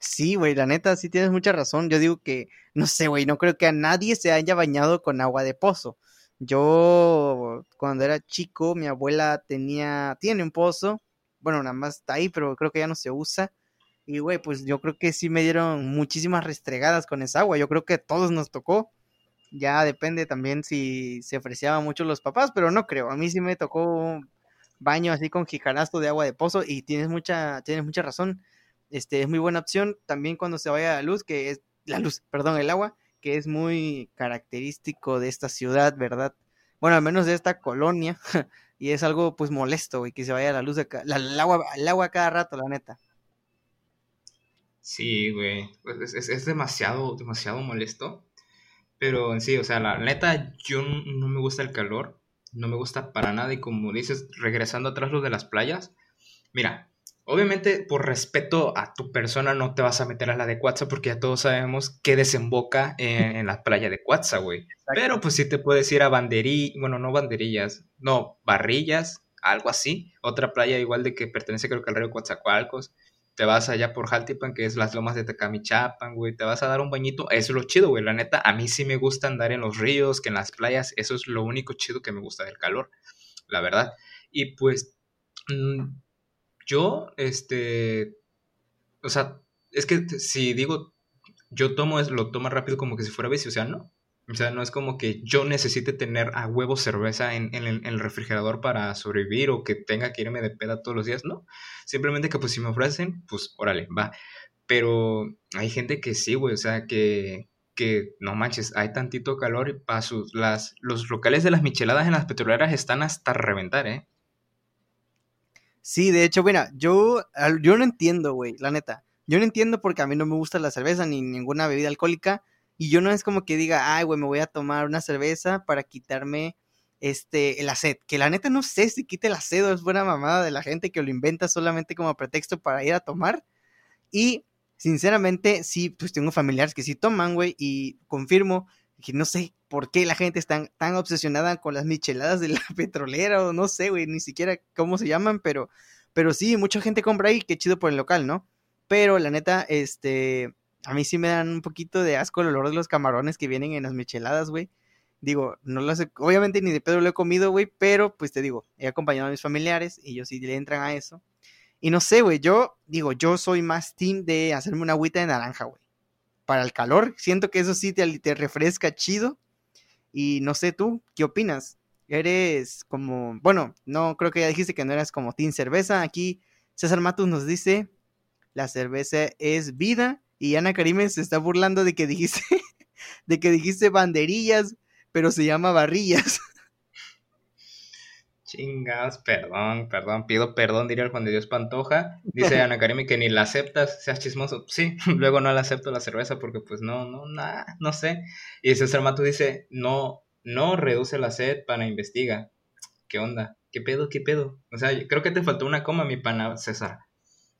Sí, güey, la neta, sí tienes mucha razón. Yo digo que, no sé, güey, no creo que a nadie se haya bañado con agua de pozo. Yo, cuando era chico, mi abuela tenía, tiene un pozo, bueno, nada más está ahí, pero creo que ya no se usa. Y, güey, pues yo creo que sí me dieron muchísimas restregadas con esa agua. Yo creo que a todos nos tocó. Ya depende también si se ofrecían mucho los papás, pero no creo. A mí sí me tocó un baño así con jicarasto de agua de pozo y tienes mucha, tienes mucha razón. Este, es muy buena opción también cuando se vaya la luz, que es la luz, perdón, el agua, que es muy característico de esta ciudad, ¿verdad? Bueno, al menos de esta colonia. y es algo pues molesto, güey, que se vaya la luz de el agua, el agua cada rato, la neta. Sí, güey. Pues, es, demasiado, demasiado molesto. Pero en sí, o sea, la neta, yo no me gusta el calor. No me gusta para nada. Y como dices, regresando atrás lo de las playas. Mira, obviamente por respeto a tu persona no te vas a meter a la de Cuatza porque ya todos sabemos que desemboca en, la playa de Cuatza, güey. Pero pues sí te puedes ir a banderillas, bueno, no banderillas, no, barrillas, algo así. Otra playa igual de que pertenece creo que al río Coatzacoalcos te vas allá por Jaltipan, que es las lomas de Tecamichapan, güey, te vas a dar un bañito, eso es lo chido, güey, la neta, a mí sí me gusta andar en los ríos, que en las playas, eso es lo único chido que me gusta del calor, la verdad. Y pues, mm, yo, este, o sea, es que si digo, yo tomo, es, lo tomo rápido como que si fuera bici, o sea, no, o sea, no es como que yo necesite tener a huevo cerveza en, el, refrigerador para sobrevivir o que tenga que irme de peda todos los días, no. Simplemente que pues si me ofrecen, pues órale, va. Pero hay gente que sí, güey, o sea, que, que no manches, hay tantito calor y para las, los locales de las micheladas en las petroleras están hasta reventar, ¿eh? Sí, de hecho, mira, yo, yo no entiendo, güey, la neta. Yo no entiendo porque a mí no me gusta la cerveza ni ninguna bebida alcohólica y yo no es como que diga, ay, güey, me voy a tomar una cerveza para quitarme este, el sed. Que la neta no sé si quite el sed es buena mamada de la gente que lo inventa solamente como pretexto para ir a tomar. Y sinceramente, sí, pues tengo familiares que sí toman, güey, y confirmo que no sé por qué la gente está tan obsesionada con las micheladas de la petrolera o no sé, güey, ni siquiera cómo se llaman, pero, pero sí, mucha gente compra ahí, qué chido por el local, ¿no? Pero la neta, este, a mí sí me dan un poquito de asco el olor de los camarones que vienen en las micheladas, güey. Digo, no lo sé, obviamente ni de pedo lo he comido, güey, pero pues te digo, he acompañado a mis familiares y ellos sí le entran a eso. Y no sé, güey, yo digo, yo soy más team de hacerme una agüita de naranja, güey para el calor. Siento que eso sí te, te refresca chido. Y no sé tú, ¿qué opinas? Eres como, bueno, no creo que ya dijiste que no eras como Team Cerveza. Aquí César Matus nos dice, la cerveza es vida. Y Ana Karime se está burlando de que dijiste, de que dijiste banderillas, pero se llama barrillas. Chingas, perdón, perdón, pido perdón, diría el Juan de Dios Pantoja. Dice Ana Karimi que ni la aceptas, seas chismoso. Sí, luego no la acepto la cerveza porque pues no, no, nada, no sé. Y César Mato dice, no, no reduce la sed, pana, investiga. ¿Qué onda? ¿Qué pedo? ¿Qué pedo? O sea, creo que te faltó una coma, mi pana, César.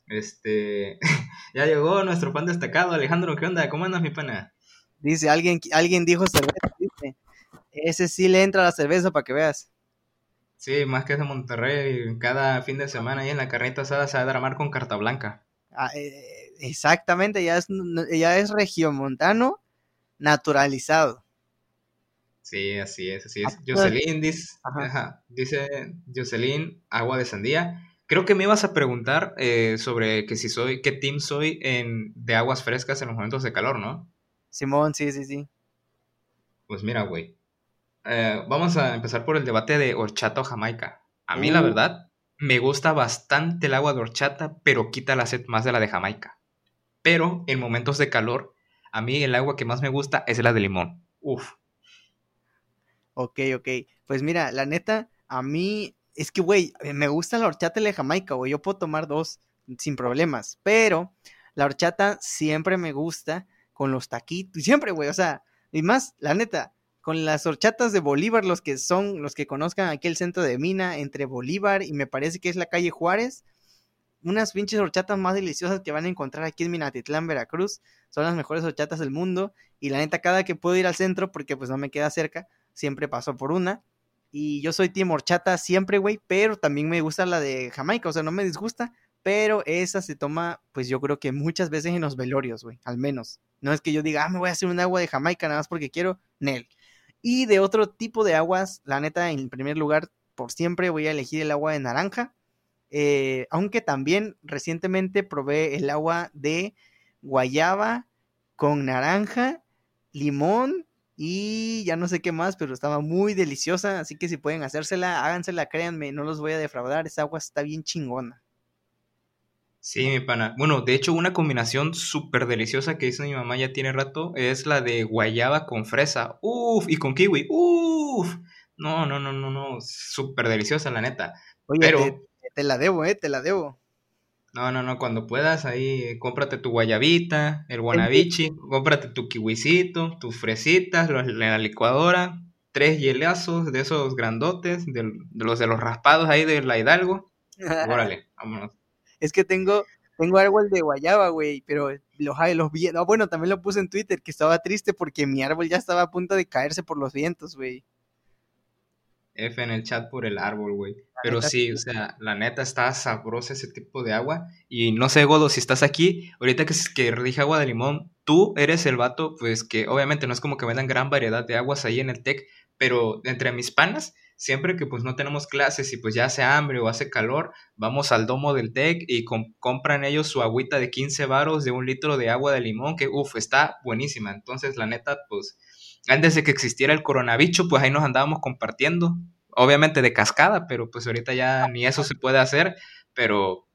Este, ya llegó nuestro fan destacado, Alejandro, ¿qué onda? ¿Cómo andas, mi pana? Dice, alguien, alguien dijo cerveza, dice. Ese sí le entra la cerveza para que veas. Sí, más que es de Monterrey, cada fin de semana ahí en la carreta asada se va a dramar con carta blanca. Ah, eh, exactamente, ya es, ya es regiomontano naturalizado. Sí, así es, así es. Jocelyn dice, dice Jocelyn, agua de sandía. Creo que me ibas a preguntar eh, sobre que si soy, qué team soy en, de aguas frescas en los momentos de calor, ¿no? Simón, sí, sí, sí. Pues mira, güey, eh, vamos a empezar por el debate de horchata o jamaica. A mí, la uh. verdad, me gusta bastante el agua de horchata, pero quita la sed más de la de jamaica. Pero en momentos de calor, a mí el agua que más me gusta es la de limón. Uf. Ok, ok. Pues mira, la neta, a mí es que, güey, me gusta la horchata de jamaica, güey. Yo puedo tomar dos sin problemas, pero la horchata siempre me gusta con los taquitos. Siempre, güey, o sea, y más, la neta, con las horchatas de Bolívar, los que son, los que conozcan aquí el centro de Mina, entre Bolívar y me parece que es la calle Juárez, unas pinches horchatas más deliciosas que van a encontrar aquí en Minatitlán, Veracruz, son las mejores horchatas del mundo, y la neta, cada que puedo ir al centro, porque pues no me queda cerca, siempre paso por una, y yo soy team horchata siempre, güey, pero también me gusta la de Jamaica, o sea, no me disgusta, pero esa se toma, pues yo creo que muchas veces en los velorios, güey, al menos. No es que yo diga, ah, me voy a hacer un agua de Jamaica nada más porque quiero, Nel. Y de otro tipo de aguas, la neta, en primer lugar, por siempre voy a elegir el agua de naranja. Eh, aunque también recientemente probé el agua de guayaba con naranja, limón y ya no sé qué más, pero estaba muy deliciosa. Así que si pueden hacérsela, hágansela, créanme, no los voy a defraudar. Esa agua está bien chingona. Sí, mi pana. Bueno, de hecho, una combinación súper deliciosa que hizo mi mamá ya tiene rato es la de guayaba con fresa. Uf, y con kiwi. Uf. No, no, no, no, no. Súper deliciosa, la neta. Oye, Pero... te, la debo, eh, te la debo. No, no, no, cuando puedas, ahí cómprate tu guayabita, el guanabichi, cómprate tu kiwisito, tus fresitas, los, la licuadora, tres hielazos de esos grandotes, de, de los de los raspados ahí de la Hidalgo. Órale, vámonos. Es que tengo, tengo árbol de guayaba, güey, pero los, los vientos, bueno, también lo puse en Twitter, que estaba triste porque mi árbol ya estaba a punto de caerse por los vientos, güey. F en el chat por el árbol, güey. Pero sí, o sea, la neta está sabrosa ese tipo de agua. Y no sé, Godo, si estás aquí, ahorita que, que dije agua de limón, tú eres el vato, pues que obviamente no es como que vendan gran variedad de aguas ahí en el TEC, pero entre mis panas, siempre que pues no tenemos clases y pues ya hace hambre o hace calor, vamos al domo del TEC y compran ellos su agüita de 15 varos de un litro de agua de limón que uff, está buenísima. Entonces la neta pues antes de que existiera el coronavirus pues ahí nos andábamos compartiendo, obviamente de cascada, pero pues ahorita ya ni eso se puede hacer, pero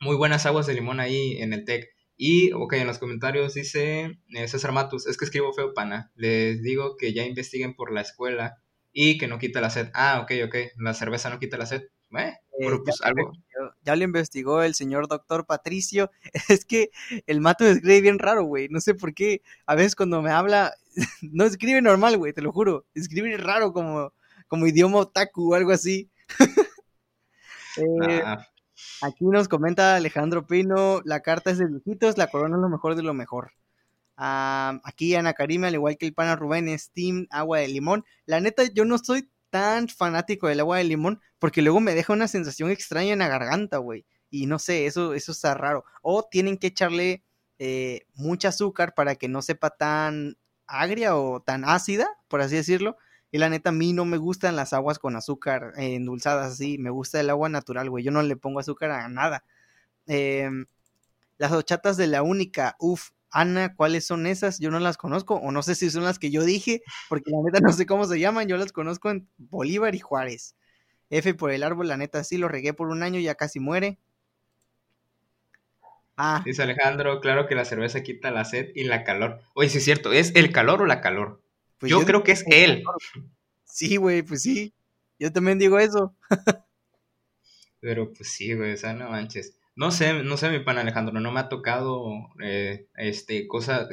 muy buenas aguas de limón ahí en el TEC. Y, ok, en los comentarios dice eh, César Matus, es que escribo feo, pana. Les digo que ya investiguen por la escuela y que no quita la sed. Ah, ok, ok, la cerveza no quita la sed. Eh, eh pues algo. Ya lo investigó el señor doctor Patricio. Es que el mato escribe bien raro, güey. No sé por qué. A veces cuando me habla, no escribe normal, güey, te lo juro. Escribe raro como, como idioma otaku o algo así. eh, Aquí nos comenta Alejandro Pino, la carta es de viejitos, la corona es lo mejor de lo mejor. Ah, aquí Ana Karime, al igual que el pana Rubén, es Team Agua de Limón. La neta, yo no soy tan fanático del agua de limón porque luego me deja una sensación extraña en la garganta, güey. Y no sé, eso, eso está raro. O tienen que echarle eh, mucha azúcar para que no sepa tan agria o tan ácida, por así decirlo. Y la neta, a mí no me gustan las aguas con azúcar eh, endulzadas así. Me gusta el agua natural, güey. Yo no le pongo azúcar a nada. Em, las horchatas de la única, uff, Ana, ¿cuáles son esas? Yo no las conozco, o no sé si son las que yo dije, porque la neta no sé cómo se llaman, yo las conozco en Bolívar y Juárez. F por el árbol, la neta sí, lo regué por un año, ya casi muere. Ah. Dice Alejandro, claro que la cerveza quita la sed y la calor. Oye, sí es cierto, ¿es el calor o la calor? Pues yo, creo que es él. Sí, güey, pues sí. Yo también digo eso. Pero pues sí, güey, o sea, no manches. No sé, no sé, mi pan Alejandro, no me ha tocado eh, este, cosa,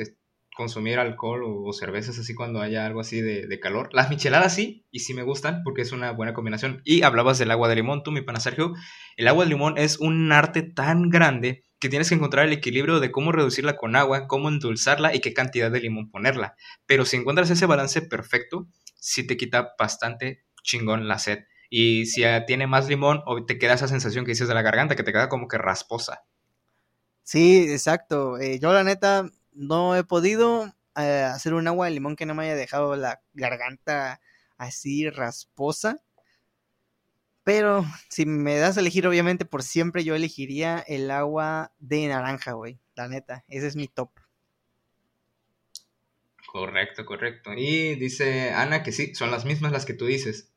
consumir alcohol o, cervezas así cuando haya algo así de, calor. Las micheladas sí, y sí me gustan porque es una buena combinación. Y hablabas del agua de limón, tú, mi pana Sergio. El agua de limón es un arte tan grande que tienes que encontrar el equilibrio de cómo reducirla con agua, cómo endulzarla y qué cantidad de limón ponerla. Pero si encuentras ese balance perfecto, sí te quita bastante chingón la sed. Y si tiene más limón, o te queda esa sensación que dices de la garganta, que te queda como que rasposa. Sí, exacto. Eh, yo la neta no he podido eh, hacer un agua de limón que no me haya dejado la garganta así rasposa. Pero si me das a elegir, obviamente, por siempre yo elegiría el agua de naranja, güey. La neta, ese es mi top. Correcto, correcto. Y dice Ana que sí, son las mismas las que tú dices.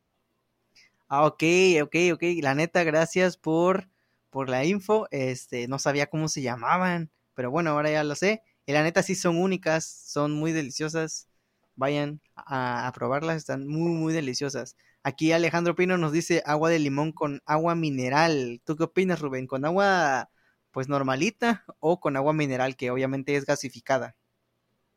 Ah, ok, ok, ok. La neta, gracias por, por la info. Este, no sabía cómo se llamaban, pero bueno, ahora ya lo sé. Y la neta sí son únicas, son muy deliciosas. Vayan a, probarlas, están muy, muy deliciosas. Aquí Alejandro Pino nos dice agua de limón con agua mineral. ¿Tú qué opinas, Rubén? ¿Con agua pues normalita o con agua mineral que obviamente es gasificada?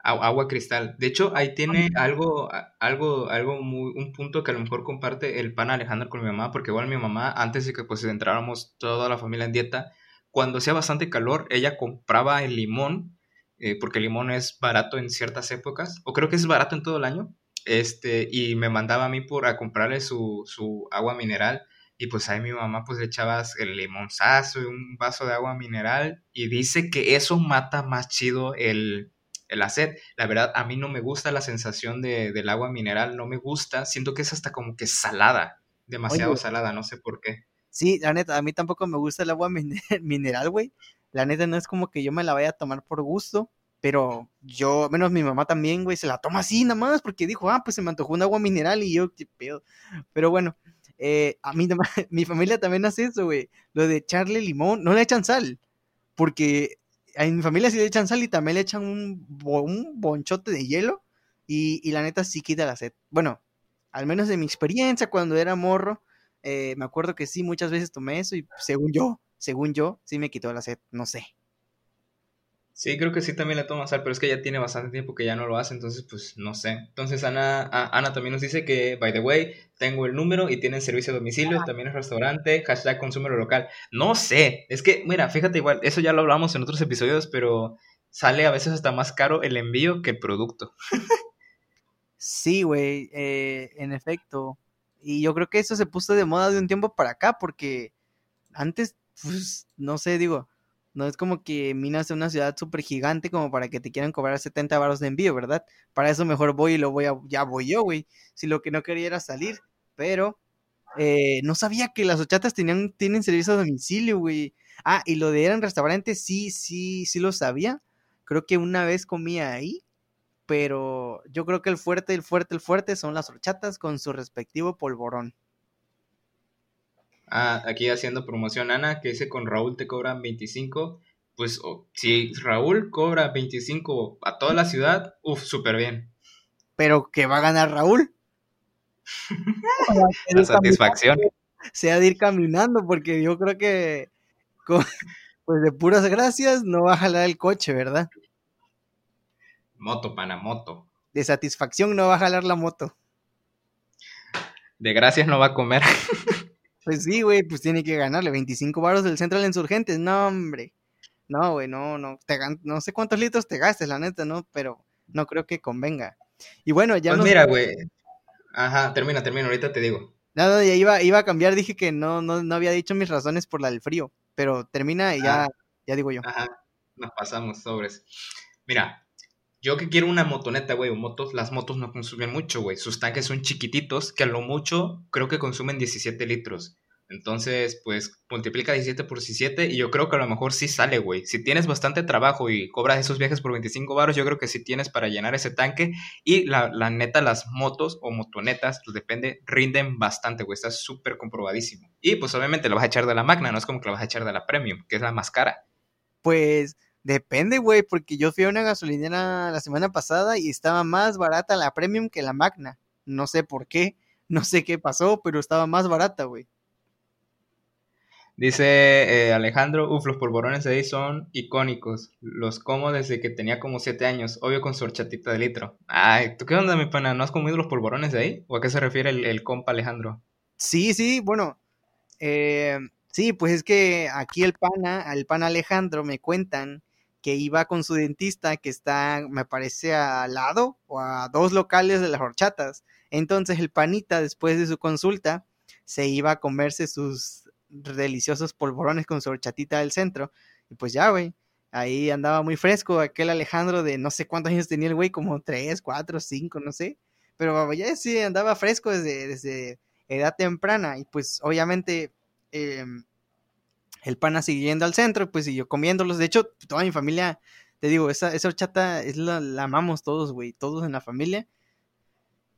agua cristal. De hecho, ahí tiene algo, algo, algo muy, un punto que a lo mejor comparte el pan Alejandro con mi mamá, porque igual mi mamá, antes de que pues entráramos toda la familia en dieta, cuando hacía bastante calor, ella compraba el limón, eh, porque el limón es barato en ciertas épocas, o creo que es barato en todo el año, este, y me mandaba a mí por a comprarle su, su agua mineral, y pues ahí mi mamá pues le echabas el limonzazo y un vaso de agua mineral, y dice que eso mata más chido el, el. La verdad, a mí no me gusta la sensación de, del agua mineral, no me gusta, siento que es hasta como que salada, demasiado salada, no sé por qué. Sí, la neta, a mí tampoco me gusta el agua mineral, güey. La neta no es como que yo me la vaya a tomar por gusto, pero yo, menos mi mamá también, güey, se la toma así nada más porque dijo, ah, pues se me antojó un agua mineral y yo, qué pedo. Pero bueno, eh, a mí, mi familia también hace eso, güey. Lo de echarle limón, no le echan sal, porque en mi familia sí le echan sal y también le echan un, bonchote de hielo y, la neta sí quita la sed. Bueno, al menos de mi experiencia cuando era morro, eh, me acuerdo que sí, muchas veces tomé eso y según yo, según yo, sí me quitó la sed, no sé. Sí, creo que sí también le toma sal, pero es que ya tiene bastante tiempo que ya no lo hace, entonces pues no sé. Entonces Ana, Ana también nos dice que, by the way, tengo el número y tienen servicio a domicilio, también es restaurante, hashtag consumero local. No sé, es que, mira, fíjate igual, eso ya lo hablamos en otros episodios, pero sale a veces hasta más caro el envío que el producto. sí, güey, eh, en efecto. Y yo creo que eso se puso de moda de un tiempo para acá, porque antes, pues, no sé, digo, no es como que Minas es una ciudad súper gigante como para que te quieran cobrar 70 baros de envío, ¿verdad? Para eso mejor voy y lo voy a, ya voy yo, güey. Si lo que no quería era salir, pero eh, no sabía que las ochatas tenían, tienen servicio a domicilio, güey. Ah, y lo de eran restaurantes, sí, sí, sí lo sabía. Creo que una vez comía ahí, pero yo creo que el fuerte, el fuerte, el fuerte son las horchatas con su respectivo polvorón. Ah, aquí haciendo promoción Ana, que dice con Raúl te cobran 25. Pues si Raúl cobra 25 a toda la ciudad, uff, súper bien. Pero que va a ganar Raúl. la satisfacción. Se ha de ir caminando, porque yo creo que pues de puras gracias no va a jalar el coche, ¿verdad? Moto, pana, moto. De satisfacción no va a jalar la moto. De gracias no va a comer. Pues sí, güey, pues tiene que ganarle 25 baros del Central Insurgentes. No, hombre. No, güey, no, no, te no sé cuántos litros te gastes, la neta, ¿no? Pero no creo que convenga. Y bueno, ya Pues no mira, güey. Ajá, termina, termina, ahorita te digo. Nada, ya iba, iba a cambiar, dije que no, no, no había dicho mis razones por la del frío, pero termina y ya, Ah. ya digo yo. Ajá, nos pasamos sobres. Mira, yo que quiero una motoneta, güey, o motos, las motos no consumen mucho, güey. Sus tanques son chiquititos, que a lo mucho creo que consumen 17 litros. Entonces, pues multiplica 17 por 17 y yo creo que a lo mejor sí sale, güey. Si tienes bastante trabajo y cobras esos viajes por 25 baros, yo creo que sí tienes para llenar ese tanque. Y la, la neta, las motos o motonetas, pues depende, rinden bastante, güey. Está súper comprobadísimo. Y pues obviamente la vas a echar de la Magna, no es como que la vas a echar de la Premium, que es la más cara. Pues depende, güey, porque yo fui a una gasolinera la semana pasada y estaba más barata la Premium que la Magna. No sé por qué, no sé qué pasó, pero estaba más barata, güey. Dice eh, Alejandro, uf, los polvorones de ahí son icónicos. Los como desde que tenía como 7 años, obvio con su horchatita de litro. Ay, ¿tú qué onda, mi pana? ¿No has comido los polvorones de ahí? ¿O a qué se refiere el, el compa Alejandro? Sí, sí, bueno, eh, sí, pues es que aquí el pana, el pana Alejandro, me cuentan que iba con su dentista que está, me parece, al lado o a dos locales de las horchatas. Entonces el panita, después de su consulta, se iba a comerse sus deliciosos polvorones con su horchatita del centro. Y pues ya, güey, ahí andaba muy fresco aquel Alejandro de no sé cuántos años tenía el güey, como tres, cuatro, cinco, no sé. Pero ya sí andaba fresco desde, desde edad temprana y pues obviamente eh, el pana siguiendo al centro, pues siguió comiéndolos. De hecho, toda mi familia, te digo, esa, horchata es la, la amamos todos, güey, todos en la familia.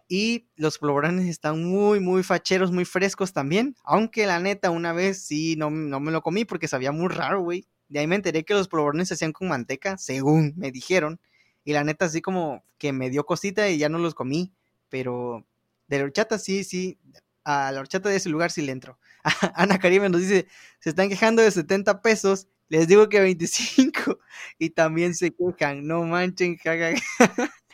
Y los polvorones están muy, muy facheros, muy frescos también. Aunque la neta, una vez sí no, no me lo comí porque sabía muy raro, güey. De ahí me enteré que los polvorones se hacían con manteca, según me dijeron. Y la neta, así como que me dio cosita y ya no los comí. Pero de la horchata sí, sí. A la horchata de ese lugar sí le entro. Ana Karime nos dice, se están quejando de 70 pesos. Les digo que 25. Y también se quejan. No manchen, jaja.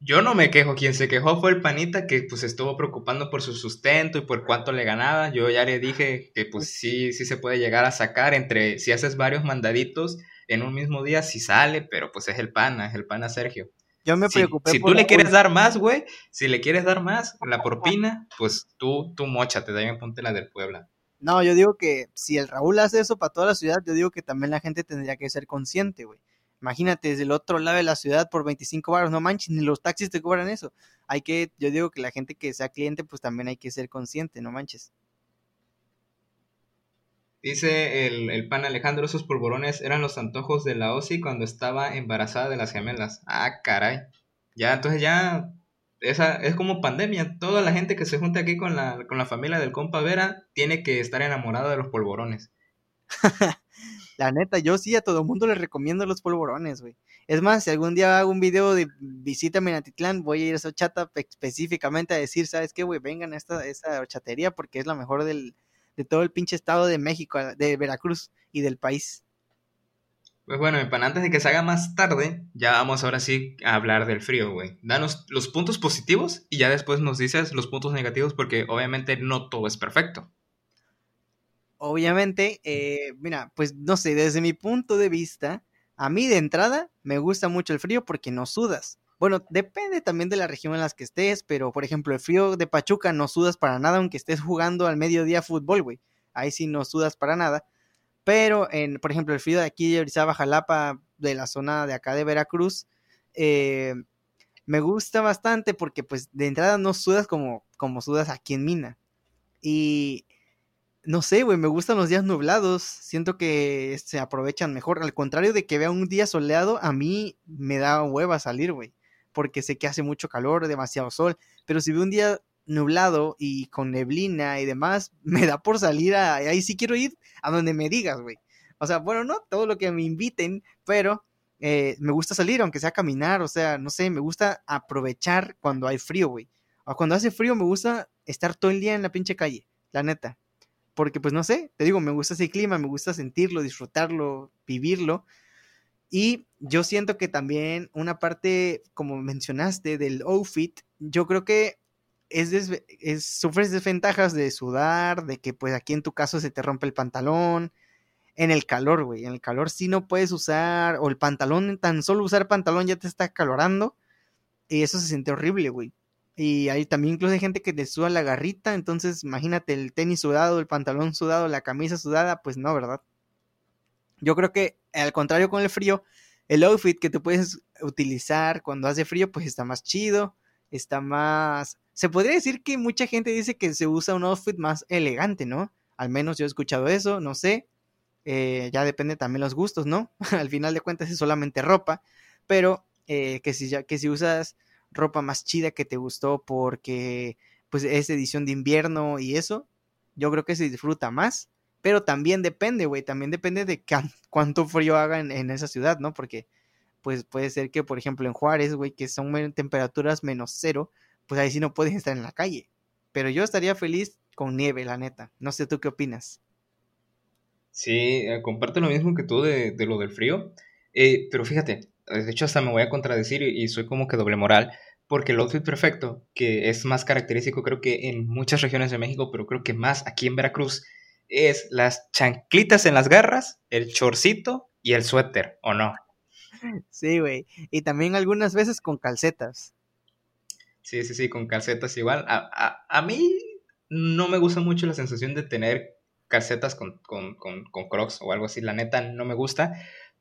Yo no me quejo, quien se quejó fue el panita que pues estuvo preocupando por su sustento y por cuánto le ganaba. Yo ya le dije que pues sí, sí se puede llegar a sacar entre, si haces varios mandaditos en un mismo día, sí sale, pero pues es el pana, es el pana Sergio. Yo me preocupé si por tú le quieres dar más, güey, si le quieres dar más, la propina, pues tú, tú mochate, también ponte la del Puebla. No, yo digo que si el Raúl hace eso para toda la ciudad, yo digo que también la gente tendría que ser consciente, güey. Imagínate, desde el otro lado de la ciudad por 25 baros, no manches, ni los taxis te cobran eso. Hay que, yo digo que la gente que sea cliente, pues también hay que ser consciente, no manches. Dice el, el pan Alejandro, esos polvorones eran los antojos de la OSI cuando estaba embarazada de las gemelas. Ah, caray. Ya, entonces ya, esa es como pandemia. Toda la gente que se junta aquí con la, con la familia del compa Vera tiene que estar enamorada de los polvorones. La neta, yo sí a todo mundo le recomiendo los polvorones, güey. Es más, si algún día hago un video de visita a Minatitlán, voy a ir a esa chata específicamente a decir, ¿sabes qué, güey? Vengan a esta, esta horchatería porque es la mejor del, de todo el pinche estado de México, de Veracruz y del país. Pues bueno, pan, antes de que se haga más tarde, ya vamos ahora sí a hablar del frío, güey. Danos los puntos positivos y ya después nos dices los puntos negativos porque obviamente no todo es perfecto. Obviamente, eh, mira, pues no sé, desde mi punto de vista, a mí de entrada me gusta mucho el frío porque no sudas. Bueno, depende también de la región en la que estés, pero por ejemplo, el frío de Pachuca no sudas para nada, aunque estés jugando al mediodía fútbol, güey. Ahí sí no sudas para nada. Pero, en, por ejemplo, el frío de aquí de Orizaba, Jalapa, de la zona de acá de Veracruz, eh, me gusta bastante porque, pues, de entrada no sudas como, como sudas aquí en Mina. Y no sé, güey, me gustan los días nublados. Siento que se aprovechan mejor. Al contrario de que vea un día soleado, a mí me da hueva salir, güey. Porque sé que hace mucho calor, demasiado sol. Pero si veo un día nublado y con neblina y demás, me da por salir a... Ahí sí quiero ir a donde me digas, güey. O sea, bueno, no todo lo que me inviten, pero eh, me gusta salir, aunque sea caminar, o sea, no sé, me gusta aprovechar cuando hay frío, güey. O cuando hace frío me gusta estar todo el día en la pinche calle, la neta porque pues no sé, te digo, me gusta ese clima, me gusta sentirlo, disfrutarlo, vivirlo. Y yo siento que también una parte, como mencionaste, del outfit, yo creo que es, es sufres desventajas de sudar, de que pues aquí en tu caso se te rompe el pantalón. en el calor, güey. En el calor sí no puedes usar, o el pantalón, tan solo usar pantalón ya te está calorando. Y eso se siente horrible, güey. Y hay también incluso gente que te suda la garrita, entonces imagínate el tenis sudado, el pantalón sudado, la camisa sudada, pues no, ¿verdad? Yo creo que al contrario con el frío, el outfit que tú puedes utilizar cuando hace frío, pues está más chido, está más... Se podría decir que mucha gente dice que se usa un outfit más elegante, ¿no? Al menos yo he escuchado eso, no sé. Eh, ya depende también los gustos, ¿no? al final de cuentas es solamente ropa, pero eh, que, si ya, que si usas ropa más chida que te gustó porque pues es edición de invierno y eso, yo creo que se disfruta más, pero también depende, güey, también depende de cuánto frío haga en, esa ciudad, ¿no? Porque pues puede ser que, por ejemplo, en Juárez, güey, que son temperaturas menos cero, pues ahí sí no puedes estar en la calle. Pero yo estaría feliz con nieve, la neta. No sé tú qué opinas. Sí, eh, comparto lo mismo que tú de, lo del frío. Eh, pero fíjate, de hecho hasta me voy a contradecir y, soy como que doble moral, porque el outfit perfecto, que es más característico creo que en muchas regiones de México, pero creo que más aquí en Veracruz, es las chanclitas en las garras, el chorcito y el suéter, ¿o no? Sí, güey. Y también algunas veces con calcetas. Sí, sí, sí, con calcetas igual. A, a, mí no me gusta mucho la sensación de tener calcetas con, con, con, con, crocs o algo así. La neta no me gusta.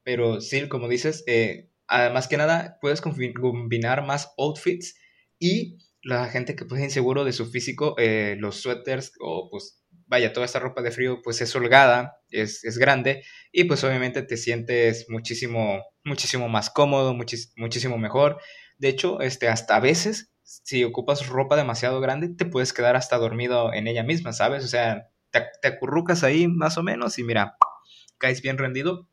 Pero sí, como dices, eh, además que nada, puedes combinar más outfits y la gente que pues es inseguro de su físico, eh, los suéteres o pues vaya, toda esta ropa de frío pues es holgada, es, es grande y pues obviamente te sientes muchísimo, muchísimo más cómodo, muchísimo mejor. De hecho, este, hasta a veces, si ocupas ropa demasiado grande, te puedes quedar hasta dormido en ella misma, ¿sabes? O sea, te, te acurrucas ahí más o menos y mira, caes bien rendido.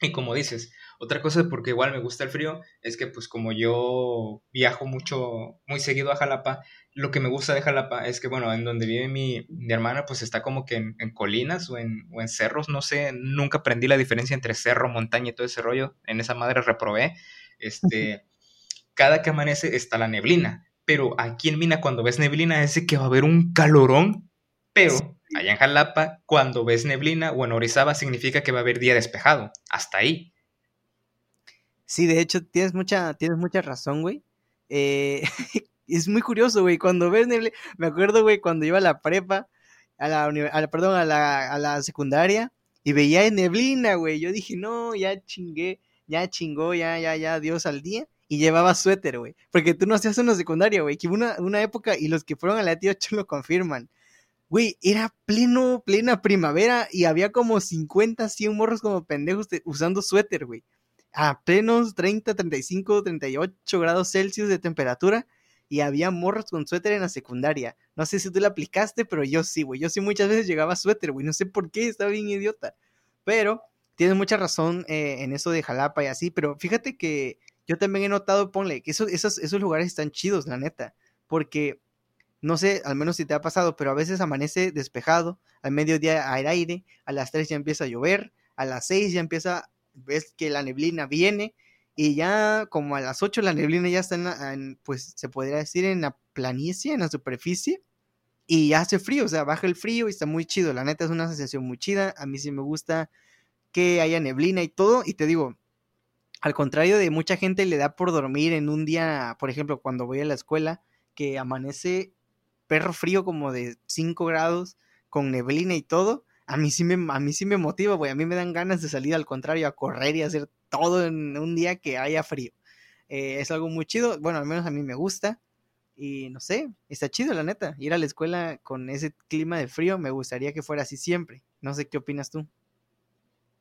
Y como dices, otra cosa porque igual me gusta el frío es que pues como yo viajo mucho, muy seguido a Jalapa, lo que me gusta de Jalapa es que bueno, en donde vive mi, hermana pues está como que en, colinas o en, o en, cerros, no sé, nunca aprendí la diferencia entre cerro, montaña y todo ese rollo, en esa madre reprobé, este, cada que amanece está la neblina, pero aquí en Mina cuando ves neblina es que va a haber un calorón, pero allá en Jalapa cuando ves neblina o en Orizaba significa que va a haber día despejado, hasta ahí. Sí, de hecho, tienes mucha, tienes mucha razón, güey. Eh, es muy curioso, güey. Cuando ves neblina, me acuerdo, güey, cuando iba a la prepa, a la, a perdón, a la, a la secundaria, y veía neblina, güey. Yo dije, no, ya chingué, ya chingó, ya, ya, ya, Dios al día. Y llevaba suéter, güey. Porque tú no hacías una secundaria, güey. Que hubo una, una época, y los que fueron a la t 8 lo confirman. Güey, era pleno, plena primavera y había como 50, 100 morros como pendejos usando suéter, güey a plenos 30, 35, 38 grados Celsius de temperatura y había morros con suéter en la secundaria. No sé si tú la aplicaste, pero yo sí, güey. Yo sí muchas veces llegaba suéter, güey. No sé por qué, estaba bien idiota. Pero tienes mucha razón eh, en eso de Jalapa y así, pero fíjate que yo también he notado, ponle, que esos, esos, esos lugares están chidos, la neta. Porque, no sé, al menos si te ha pasado, pero a veces amanece despejado, al mediodía hay aire, a las 3 ya empieza a llover, a las 6 ya empieza ves que la neblina viene y ya como a las 8 la neblina ya está pues se podría decir en la planicie, en la superficie y hace frío, o sea, baja el frío y está muy chido, la neta es una sensación muy chida, a mí sí me gusta que haya neblina y todo y te digo, al contrario de mucha gente le da por dormir en un día, por ejemplo, cuando voy a la escuela, que amanece perro frío como de 5 grados con neblina y todo, a mí sí me, a mí sí me motiva, güey. A mí me dan ganas de salir al contrario, a correr y hacer todo en un día que haya frío. Eh, es algo muy chido. Bueno, al menos a mí me gusta. Y no sé, está chido, la neta. Ir a la escuela con ese clima de frío, me gustaría que fuera así siempre. No sé qué opinas tú.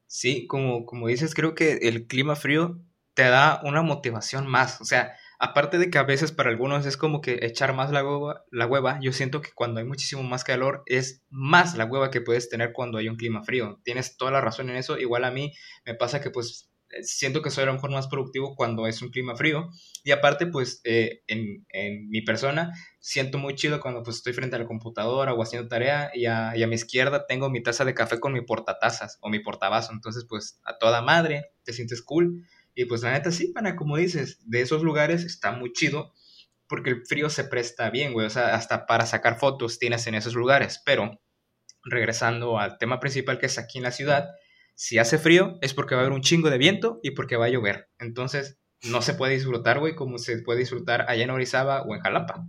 Sí, como, como dices, creo que el clima frío te da una motivación más. O sea, aparte de que a veces para algunos es como que echar más la hueva, la hueva, yo siento que cuando hay muchísimo más calor es más la hueva que puedes tener cuando hay un clima frío. Tienes toda la razón en eso. Igual a mí me pasa que pues eh, siento que soy a lo mejor más productivo cuando es un clima frío. Y aparte pues eh, en, en, mi persona siento muy chido cuando pues estoy frente a la computadora o haciendo tarea y a, y a mi izquierda tengo mi taza de café con mi portatazas o mi portavaso. Entonces pues a toda madre te sientes cool. Y pues la neta sí, como dices, de esos lugares está muy chido porque el frío se presta bien, güey. O sea, hasta para sacar fotos tienes en esos lugares. Pero regresando al tema principal que es aquí en la ciudad, si hace frío es porque va a haber un chingo de viento y porque va a llover. Entonces, no se puede disfrutar, güey, como se puede disfrutar allá en Orizaba o en Jalapa.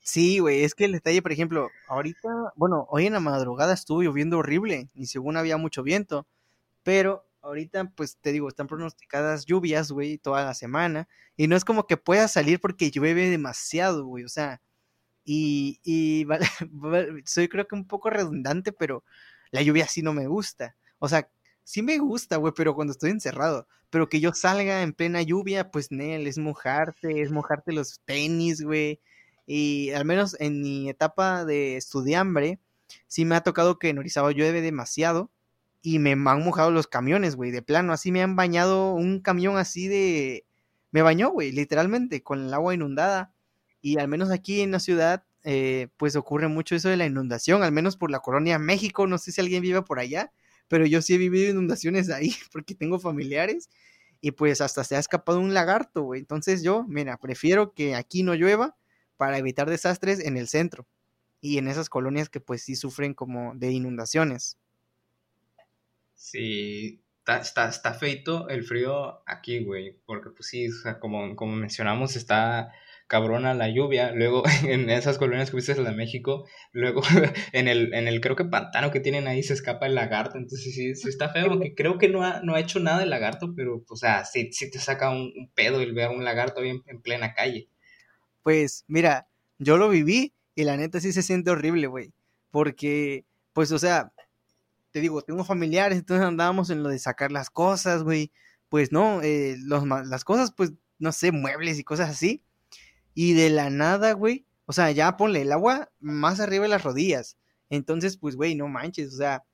Sí, güey, es que el detalle, por ejemplo, ahorita, bueno, hoy en la madrugada estuvo lloviendo horrible y según había mucho viento, pero ahorita, pues te digo, están pronosticadas lluvias, güey, toda la semana y no es como que pueda salir porque llueve demasiado, güey, o sea, y, y soy creo que un poco redundante, pero la lluvia sí no me gusta, o sea, sí me gusta, güey, pero cuando estoy encerrado, pero que yo salga en plena lluvia, pues, Nel, es mojarte, es mojarte los tenis, güey, y al menos en mi etapa de estudiambre, sí me ha tocado que en Orizaba llueve demasiado y me han mojado los camiones, güey, de plano, así me han bañado un camión así de... Me bañó, güey, literalmente, con el agua inundada. Y al menos aquí en la ciudad, eh, pues ocurre mucho eso de la inundación, al menos por la colonia México, no sé si alguien vive por allá, pero yo sí he vivido inundaciones ahí porque tengo familiares y pues hasta se ha escapado un lagarto, güey. Entonces yo, mira, prefiero que aquí no llueva para evitar desastres en el centro y en esas colonias que pues sí sufren como de inundaciones. Sí, está, está, feito el frío aquí, güey, porque pues sí, como, como mencionamos, está cabrona la lluvia, luego en esas colonias que viste la México, luego en el, en el creo que pantano que tienen ahí se escapa el lagarto, entonces sí, sí está feo, porque creo que no ha, no ha hecho nada el lagarto, pero o sea, sí, sí te saca un, pedo el ver un lagarto ahí en plena calle. Pues mira, yo lo viví y la neta sí se siente horrible, güey. Porque, pues, o sea, te digo, tengo familiares, entonces andábamos en lo de sacar las cosas, güey. Pues no, eh, los, las cosas, pues, no sé, muebles y cosas así. Y de la nada, güey, o sea, ya ponle el agua más arriba de las rodillas. Entonces, pues, güey, no manches, o sea,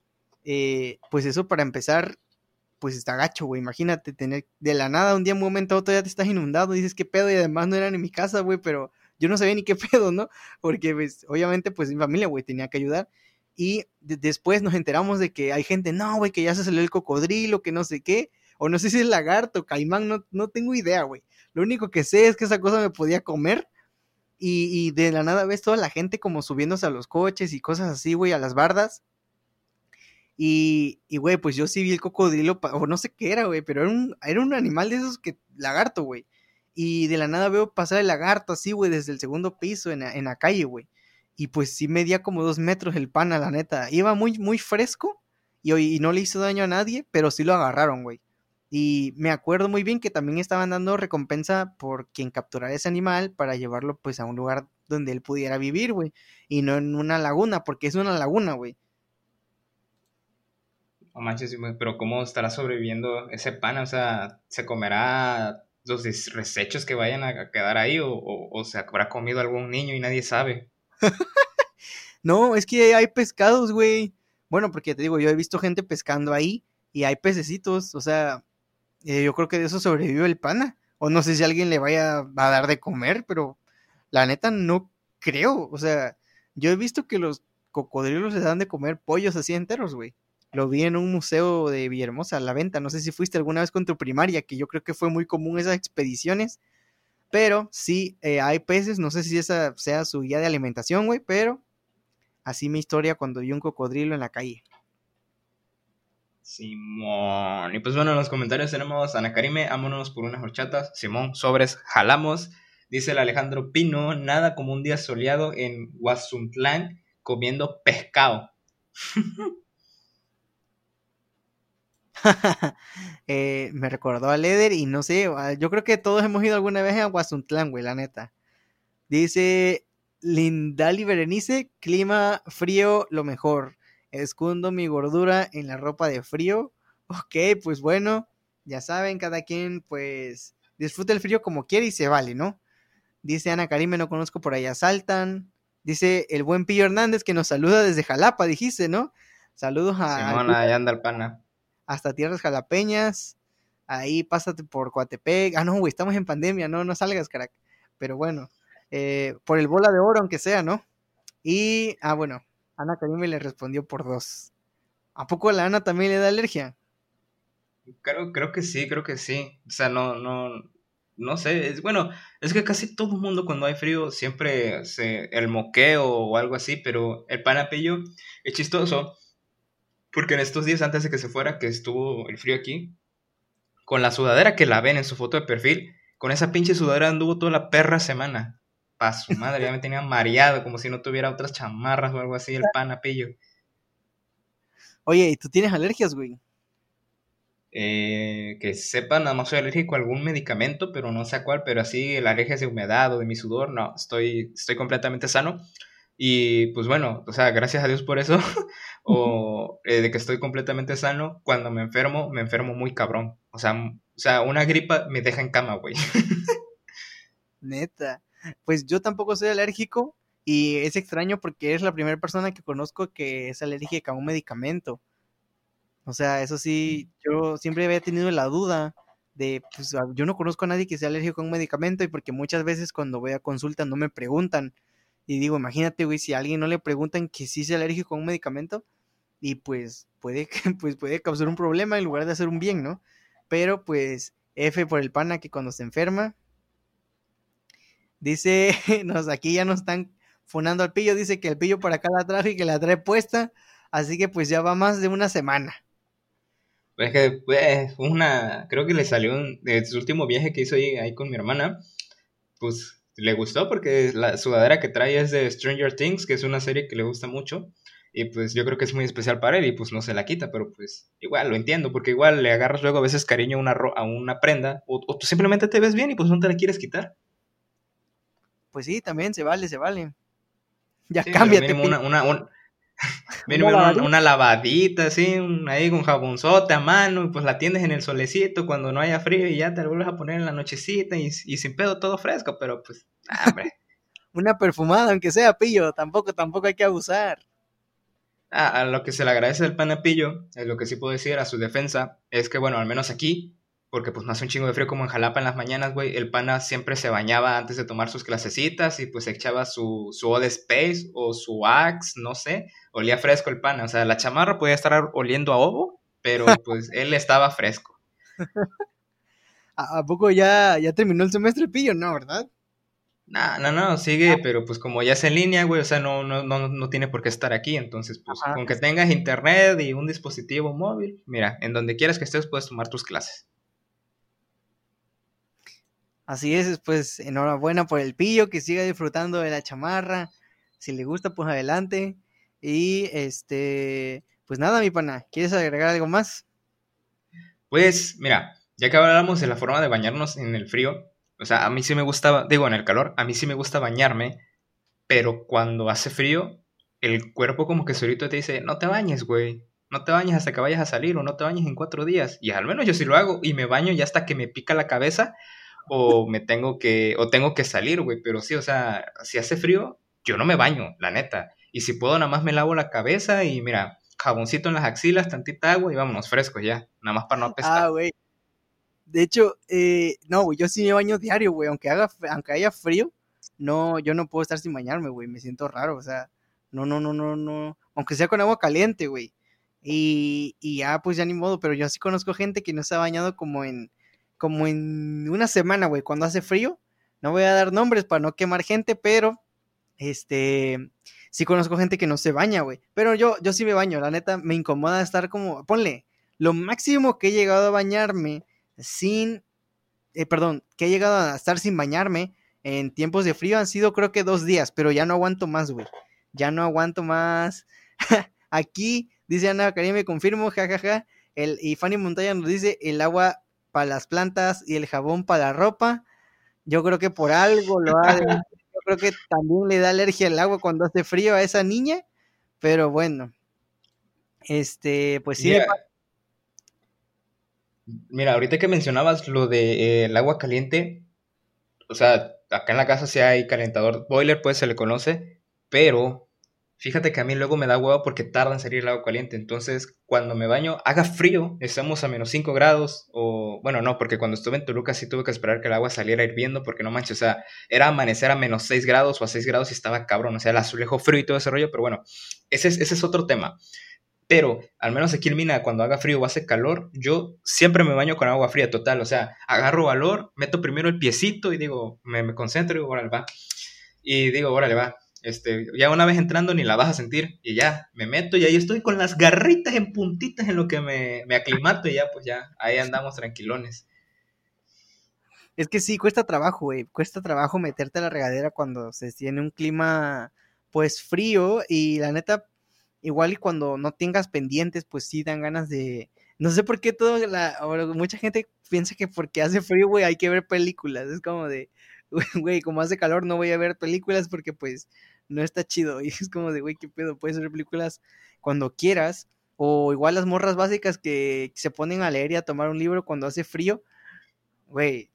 eh, pues eso para empezar, pues está gacho, güey. Imagínate tener de la nada un día, un momento otro ya te estás inundado, dices qué pedo y además no eran en mi casa, güey, pero yo no sabía ni qué pedo, ¿no? Porque pues obviamente pues mi familia, güey, tenía que ayudar. Y después nos enteramos de que hay gente, no, güey, que ya se salió el cocodrilo, que no sé qué, o no sé si es lagarto, caimán, no, no tengo idea, güey. Lo único que sé es que esa cosa me podía comer. Y, de la nada ves toda la gente como subiéndose a los coches y cosas así, güey, a las bardas. Y, güey, pues yo sí vi el cocodrilo, o no sé qué era, güey, pero era un, era un animal de esos que, lagarto, güey. Y de la nada veo pasar el lagarto así, güey, desde el segundo piso en en la calle, güey. Y pues sí medía como dos metros el pana, la neta. Iba muy, muy fresco y, y no le hizo daño a nadie, pero sí lo agarraron, güey. Y me acuerdo muy bien que también estaban dando recompensa por quien capturara ese animal para llevarlo pues a un lugar donde él pudiera vivir, güey. Y no en una laguna, porque es una laguna, güey. No manches, pero ¿cómo estará sobreviviendo ese pan? O sea, ¿se comerá los desechos que vayan a quedar ahí o, se habrá comido algún niño y nadie sabe? no, es que hay pescados, güey. Bueno, porque te digo, yo he visto gente pescando ahí y hay pececitos, o sea, eh, yo creo que de eso sobrevive el pana. O no sé si alguien le vaya a dar de comer, pero la neta no creo. O sea, yo he visto que los cocodrilos les dan de comer pollos así enteros, güey. Lo vi en un museo de Villahermosa, a la venta. No sé si fuiste alguna vez con tu primaria, que yo creo que fue muy común esas expediciones. Pero sí, eh, hay peces, no sé si esa sea su guía de alimentación, güey, pero así mi historia cuando vi un cocodrilo en la calle. Simón. Y pues bueno, en los comentarios tenemos Ana Karime, ámonos por unas horchatas. Simón, sobres, jalamos. Dice el Alejandro Pino, nada como un día soleado en Guazuntlán comiendo pescado. Eh, me recordó a Leder y no sé, ah, yo creo que todos hemos ido alguna vez a Guazuntlán, güey, la neta. Dice Lindali Berenice, clima frío, lo mejor. Escundo mi gordura en la ropa de frío. Ok, pues bueno, ya saben, cada quien pues disfruta el frío como quiere y se vale, ¿no? Dice Ana Karime, no conozco por allá, saltan. Dice el buen Pillo Hernández que nos saluda desde Jalapa, dijiste, ¿no? Saludos a... Simona, allá anda el pana hasta Tierras Jalapeñas, ahí pásate por Coatepec, ah no, güey, estamos en pandemia, no, no salgas, crack, pero bueno, eh, por el bola de oro, aunque sea, ¿no? Y, ah, bueno, Ana Karime le respondió por dos. ¿A poco a la Ana también le da alergia? Creo, creo que sí, creo que sí. O sea, no, no, no sé. Es, bueno, es que casi todo el mundo cuando hay frío siempre se, el moqueo o algo así, pero el panapillo es chistoso Porque en estos días antes de que se fuera, que estuvo el frío aquí, con la sudadera que la ven en su foto de perfil, con esa pinche sudadera anduvo toda la perra semana. Pa' su madre, ya me tenía mareado, como si no tuviera otras chamarras o algo así, el panapillo. Oye, ¿y tú tienes alergias, güey? Eh, que sepa, nada más soy alérgico a algún medicamento, pero no sé a cuál, pero así la alergia de humedad o de mi sudor, no, estoy, estoy completamente sano. Y pues bueno, o sea, gracias a Dios por eso, o eh, de que estoy completamente sano, cuando me enfermo, me enfermo muy cabrón. O sea, o sea una gripa me deja en cama, güey. Neta. Pues yo tampoco soy alérgico y es extraño porque es la primera persona que conozco que es alérgica a un medicamento. O sea, eso sí, yo siempre había tenido la duda de, pues yo no conozco a nadie que sea alérgico a un medicamento y porque muchas veces cuando voy a consulta no me preguntan. Y digo, imagínate, güey, si a alguien no le preguntan que sí es alérgico a un medicamento y pues puede, pues puede causar un problema en lugar de hacer un bien, ¿no? Pero pues F por el pana que cuando se enferma, dice, nos, aquí ya nos están fonando al pillo, dice que el pillo para acá la traje y que la trae puesta, así que pues ya va más de una semana. Es que pues, una, creo que le salió un, de su último viaje que hizo ahí, ahí con mi hermana, pues le gustó porque la sudadera que trae es de Stranger Things, que es una serie que le gusta mucho. Y pues yo creo que es muy especial para él y pues no se la quita, pero pues igual lo entiendo, porque igual le agarras luego a veces cariño a una, a una prenda o, tú simplemente te ves bien y pues no te la quieres quitar. Pues sí, también se vale, se vale. Ya cámbiate. Una, una, Viene una, lavadita, así, ahí con jabonzote a mano, y pues la tienes en el solecito cuando no haya frío y ya te la vuelves a poner en la nochecita y, sin pedo todo fresco, pero pues, hombre. una perfumada, aunque sea pillo, tampoco, tampoco hay que abusar. A lo que se le agradece del panapillo, es lo que sí puedo decir a su defensa, es que bueno, al menos aquí, porque pues no hace un chingo de frío como en Jalapa en las mañanas, güey, el pana siempre se bañaba antes de tomar sus clasecitas y pues echaba su, su Old Space o su Axe, no sé, olía fresco el pana, o sea, la chamarra podía estar oliendo a ovo, pero pues él estaba fresco. ¿A, poco ya, ya terminó el semestre pillo? No, ¿verdad? No, no, no, sigue, ah. pero pues como ya es en línea, güey, o sea, no, no, no, no tiene por qué estar aquí, entonces, pues, con que tengas internet y un dispositivo móvil, mira, en donde quieras que estés puedes tomar tus clases. Así es, pues enhorabuena por el pillo, que siga disfrutando de la chamarra. Si le gusta, pues adelante. Y este, pues nada, mi pana, ¿quieres agregar algo más? Pues mira, ya que hablamos de la forma de bañarnos en el frío, o sea, a mí sí me gustaba, digo en el calor, a mí sí me gusta bañarme, pero cuando hace frío, el cuerpo como que solito te dice, no te bañes, güey, no te bañes hasta que vayas a salir o no te bañes en cuatro días. Y al menos yo sí lo hago y me baño ya hasta que me pica la cabeza o me tengo que, o tengo que salir, güey, pero sí, o sea, si hace frío, yo no me baño, la neta. Y si puedo, nada más me lavo la cabeza y mira, jaboncito en las axilas, tantita agua y vámonos frescos ya, nada más para no apestar. Ah, güey. De hecho, eh, no, güey, yo sí me baño diario, güey, aunque haga, aunque haya frío, no, yo no puedo estar sin bañarme, güey, me siento raro, o sea, no, no, no, no, no, aunque sea con agua caliente, güey. Y, y ya, pues ya ni modo, pero yo sí conozco gente que no se ha bañado como en, como en una semana, güey, cuando hace frío. No voy a dar nombres para no quemar gente, pero este sí conozco gente que no se baña, güey. Pero yo, yo sí me baño, la neta, me incomoda estar como, ponle, lo máximo que he llegado a bañarme sin, eh, perdón, que he llegado a estar sin bañarme en tiempos de frío han sido creo que dos días, pero ya no aguanto más, güey. Ya no aguanto más. Aquí, dice Ana Karim, me confirmo, jajaja. El, y Fanny Montaña nos dice, el agua para las plantas y el jabón para la ropa. Yo creo que por algo lo ha Yo creo que también le da alergia al agua cuando hace frío a esa niña. Pero bueno. Este, pues sí. Mira, ahorita que mencionabas lo de eh, agua caliente, o sea, acá en la casa sí hay calentador, boiler pues se le conoce, pero Fíjate que a mí luego me da huevo porque tarda en salir el agua caliente. Entonces, cuando me baño, haga frío, estamos a menos 5 grados. O, bueno, no, porque cuando estuve en Toluca sí tuve que esperar que el agua saliera hirviendo. Porque no manches, o sea, era amanecer a menos 6 grados o a 6 grados y estaba cabrón. O sea, el azulejo frío y todo ese rollo. Pero bueno, ese es, ese es otro tema. Pero, al menos aquí en Mina, cuando haga frío o hace calor, yo siempre me baño con agua fría total. O sea, agarro valor, meto primero el piecito y digo, me, me concentro y digo, órale, va. Y digo, órale, va Este, ya una vez entrando ni la vas a sentir y ya, me meto y ahí estoy con las garritas en puntitas en lo que me, me aclimato y ya, pues ya, ahí andamos tranquilones. Es que sí, cuesta trabajo, güey. Cuesta trabajo meterte a la regadera cuando se tiene un clima, pues, frío. Y la neta, igual y cuando no tengas pendientes, pues sí dan ganas de... No sé por qué todo la... mucha gente piensa que porque hace frío, güey, hay que ver películas. Es como de, güey, como hace calor no voy a ver películas porque pues no está chido. Y es como de, güey, qué pedo, puedes ver películas cuando quieras. O igual las morras básicas que se ponen a leer y a tomar un libro cuando hace frío. Güey,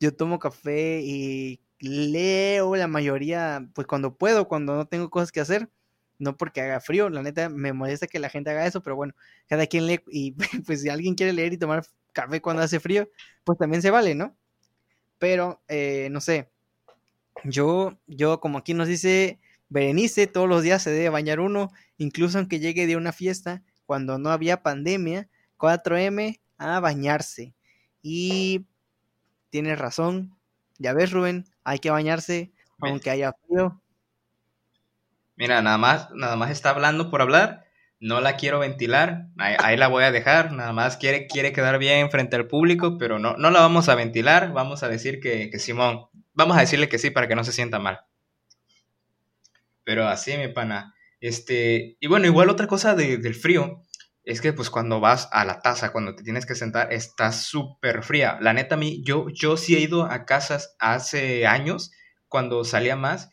yo tomo café y leo la mayoría, pues cuando puedo, cuando no tengo cosas que hacer, no porque haga frío, la neta me molesta que la gente haga eso, pero bueno, cada quien lee y pues si alguien quiere leer y tomar café cuando hace frío, pues también se vale, ¿no? Pero, eh, no sé, yo, yo como aquí nos dice Berenice, todos los días se debe bañar uno, incluso aunque llegue de una fiesta, cuando no había pandemia, 4M a bañarse. Y tienes razón. Ya ves, Rubén, hay que bañarse aunque haya frío. Mira, nada más, nada más está hablando por hablar. No la quiero ventilar. Ahí, la voy a dejar. Nada más quiere, quiere quedar bien frente al público, pero no, no la vamos a ventilar. Vamos a decir que, que Simón. Vamos a decirle que sí para que no se sienta mal. Pero así, mi pana. Este, y bueno, igual otra cosa del frío es que pues cuando vas a la taza, cuando te tienes que sentar, está súper fría. La neta, a mí, yo, yo sí he ido a casas hace años, cuando salía más,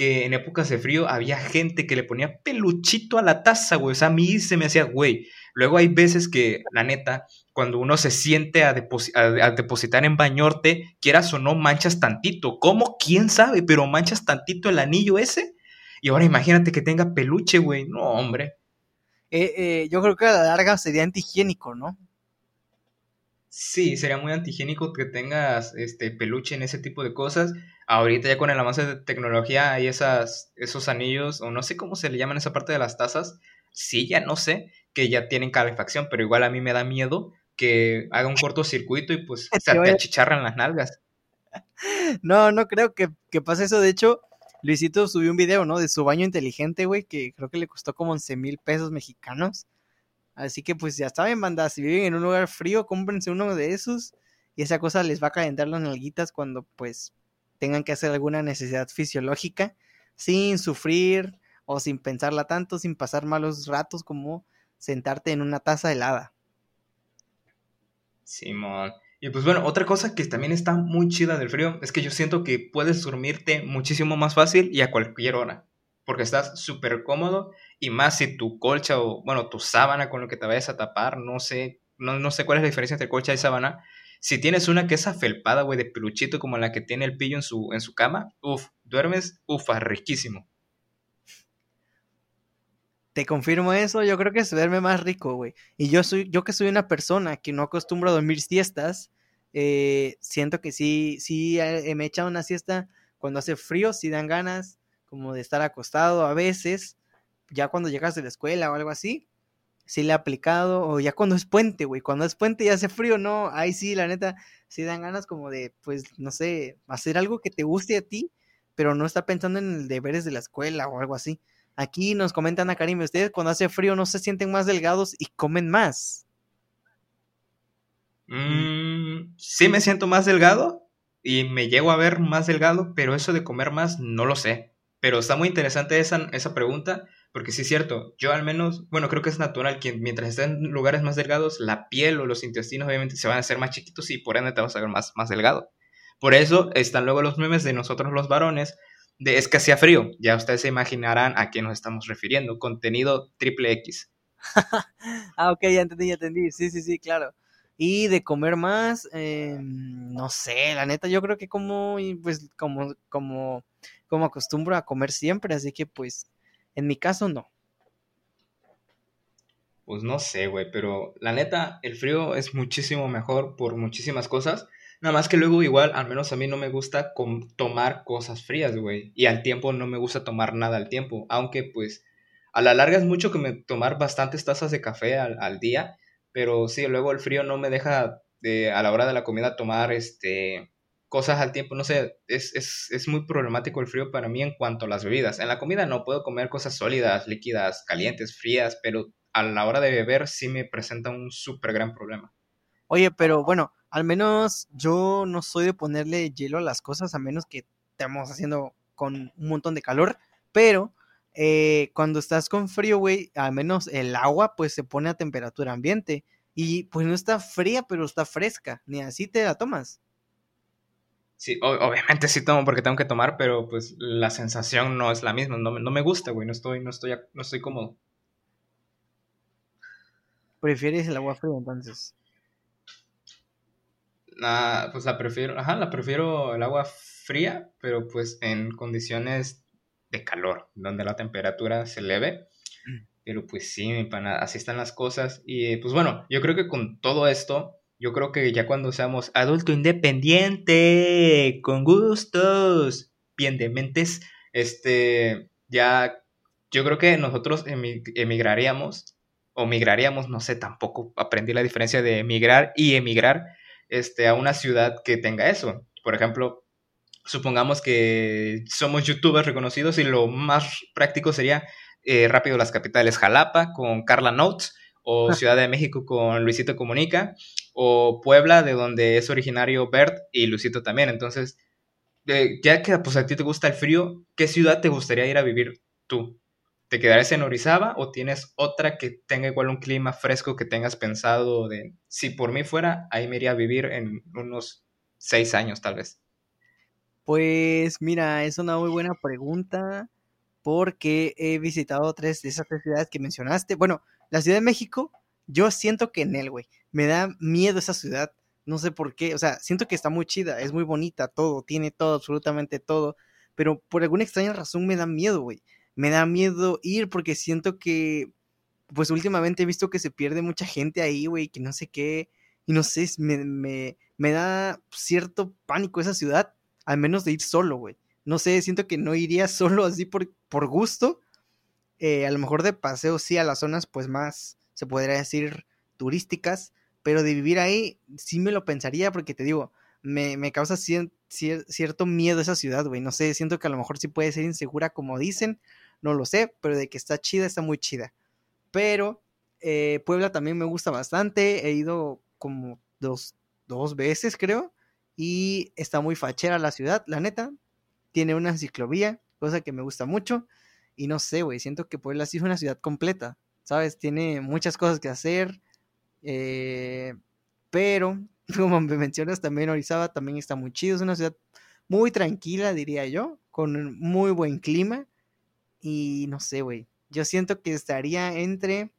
que en épocas de frío había gente que le ponía peluchito a la taza, güey. O sea, a mí se me hacía, güey. Luego hay veces que, la neta, cuando uno se siente a, a, depositar en bañorte, quieras o no, manchas tantito. ¿Cómo? ¿Quién sabe? Pero manchas tantito el anillo ese. Y ahora imagínate que tenga peluche, güey. No, hombre. Eh, eh, yo creo que a la larga sería antihigiénico, ¿no? Sí, sería muy antihigiénico que tengas este peluche en ese tipo de cosas. Ahorita ya con el avance de tecnología hay esas, esos anillos, o no sé cómo se le llaman esa parte de las tazas. Sí, ya no sé, que ya tienen calefacción, pero igual a mí me da miedo que haga un cortocircuito y pues se te achicharran las nalgas. No, no creo que, que pase eso. De hecho, Luisito subió un video, ¿no? De su baño inteligente, güey, que creo que le costó como 11 mil pesos mexicanos. Así que pues ya saben, banda, si viven en un lugar frío, cómprense uno de esos y esa cosa les va a calentar las nalguitas cuando pues tengan que hacer alguna necesidad fisiológica sin sufrir o sin pensarla tanto, sin pasar malos ratos como sentarte en una taza helada. Simón. Y pues bueno, otra cosa que también está muy chida del frío es que yo siento que puedes dormirte muchísimo más fácil y a cualquier hora. Porque estás súper cómodo y más si tu colcha o, bueno, tu sábana con lo que te vayas a tapar, no sé, no, no sé cuál es la diferencia entre colcha y sábana. Si tienes una que es afelpada, güey, de peluchito como la que tiene el pillo en su, en su cama, uff, duermes, ufa, riquísimo. Te confirmo eso, yo creo que se duerme más rico, güey. Y yo soy, yo que soy una persona que no acostumbro a dormir siestas, eh, siento que sí, sí eh, me he echado una siesta cuando hace frío, sí dan ganas como de estar acostado a veces, ya cuando llegas de la escuela o algo así, sí le he aplicado, o ya cuando es puente, güey, cuando es puente y hace frío, no, ahí sí, la neta, sí dan ganas como de, pues, no sé, hacer algo que te guste a ti, pero no estar pensando en el deberes de la escuela o algo así. Aquí nos comentan a Karim, ustedes cuando hace frío no se sienten más delgados y comen más. Mm, sí me siento más delgado y me llego a ver más delgado, pero eso de comer más no lo sé. Pero está muy interesante esa, esa pregunta, porque sí es cierto, yo al menos, bueno, creo que es natural que mientras estén en lugares más delgados, la piel o los intestinos obviamente se van a hacer más chiquitos y por ende te vas a ver más, más delgado. Por eso están luego los memes de nosotros los varones, de es que hacía frío. Ya ustedes se imaginarán a qué nos estamos refiriendo. Contenido triple X. ah, ok, ya entendí, ya entendí. Sí, sí, sí, claro. Y de comer más, eh, no sé, la neta, yo creo que como, pues, como, como, como acostumbro a comer siempre, así que, pues, en mi caso, no. Pues no sé, güey, pero la neta, el frío es muchísimo mejor por muchísimas cosas. Nada más que luego igual, al menos a mí no me gusta tomar cosas frías, güey. Y al tiempo no me gusta tomar nada al tiempo. Aunque pues a la larga es mucho que me tomar bastantes tazas de café al, día. Pero sí, luego el frío no me deja de, a la hora de la comida tomar este cosas al tiempo, no sé, es, es, es, muy problemático el frío para mí en cuanto a las bebidas. En la comida no puedo comer cosas sólidas, líquidas, calientes, frías, pero a la hora de beber sí me presenta un súper gran problema. Oye, pero bueno, al menos yo no soy de ponerle hielo a las cosas, a menos que estemos haciendo con un montón de calor, pero eh, cuando estás con frío, güey, al menos el agua pues se pone a temperatura ambiente y pues no está fría, pero está fresca, ni así te la tomas. Sí, obviamente sí tomo porque tengo que tomar, pero pues la sensación no es la misma, no, no me gusta, güey, no estoy, no estoy, no estoy cómodo. ¿Prefieres el agua fría entonces? Ah, pues la prefiero, ajá, la prefiero el agua fría, pero pues en condiciones de calor, donde la temperatura se eleve. Mm. Pero pues sí, mi pana, así están las cosas. Y pues bueno, yo creo que con todo esto, yo creo que ya cuando seamos adulto independiente, con gustos, bien de mentes, este, ya, yo creo que nosotros emigraríamos, o migraríamos, no sé, tampoco aprendí la diferencia de emigrar y emigrar, este, a una ciudad que tenga eso. Por ejemplo, supongamos que somos youtubers reconocidos y lo más práctico sería eh, rápido las capitales, Jalapa con Carla Notes, o Ciudad de México con Luisito Comunica, o Puebla, de donde es originario Bert y Luisito también. Entonces, eh, ya que pues, a ti te gusta el frío, ¿qué ciudad te gustaría ir a vivir tú? ¿Te quedarás en Orizaba o tienes otra que tenga igual un clima fresco que tengas pensado de, si por mí fuera, ahí me iría a vivir en unos seis años tal vez? Pues mira, es una muy buena pregunta porque he visitado tres de esas tres ciudades que mencionaste. Bueno, la Ciudad de México, yo siento que en él, güey, me da miedo esa ciudad. No sé por qué, o sea, siento que está muy chida, es muy bonita, todo, tiene todo, absolutamente todo, pero por alguna extraña razón me da miedo, güey. Me da miedo ir porque siento que, pues últimamente he visto que se pierde mucha gente ahí, güey, que no sé qué, y no sé, me, me, me da cierto pánico esa ciudad, al menos de ir solo, güey. No sé, siento que no iría solo así por, por gusto, eh, a lo mejor de paseo sí a las zonas pues más, se podría decir, turísticas, pero de vivir ahí sí me lo pensaría porque te digo, me, me causa cierto miedo esa ciudad, güey. No sé, siento que a lo mejor sí puede ser insegura como dicen, no lo sé, pero de que está chida, está muy chida. Pero eh, Puebla también me gusta bastante, he ido como dos, dos veces creo, y está muy fachera la ciudad, la neta. Tiene una ciclovía, cosa que me gusta mucho. Y no sé, güey, siento que Puebla sí es una ciudad completa, ¿sabes? Tiene muchas cosas que hacer. Eh, pero, como me mencionas, también Orizaba también está muy chido. Es una ciudad muy tranquila, diría yo, con muy buen clima. Y no sé, güey. Yo siento que estaría entre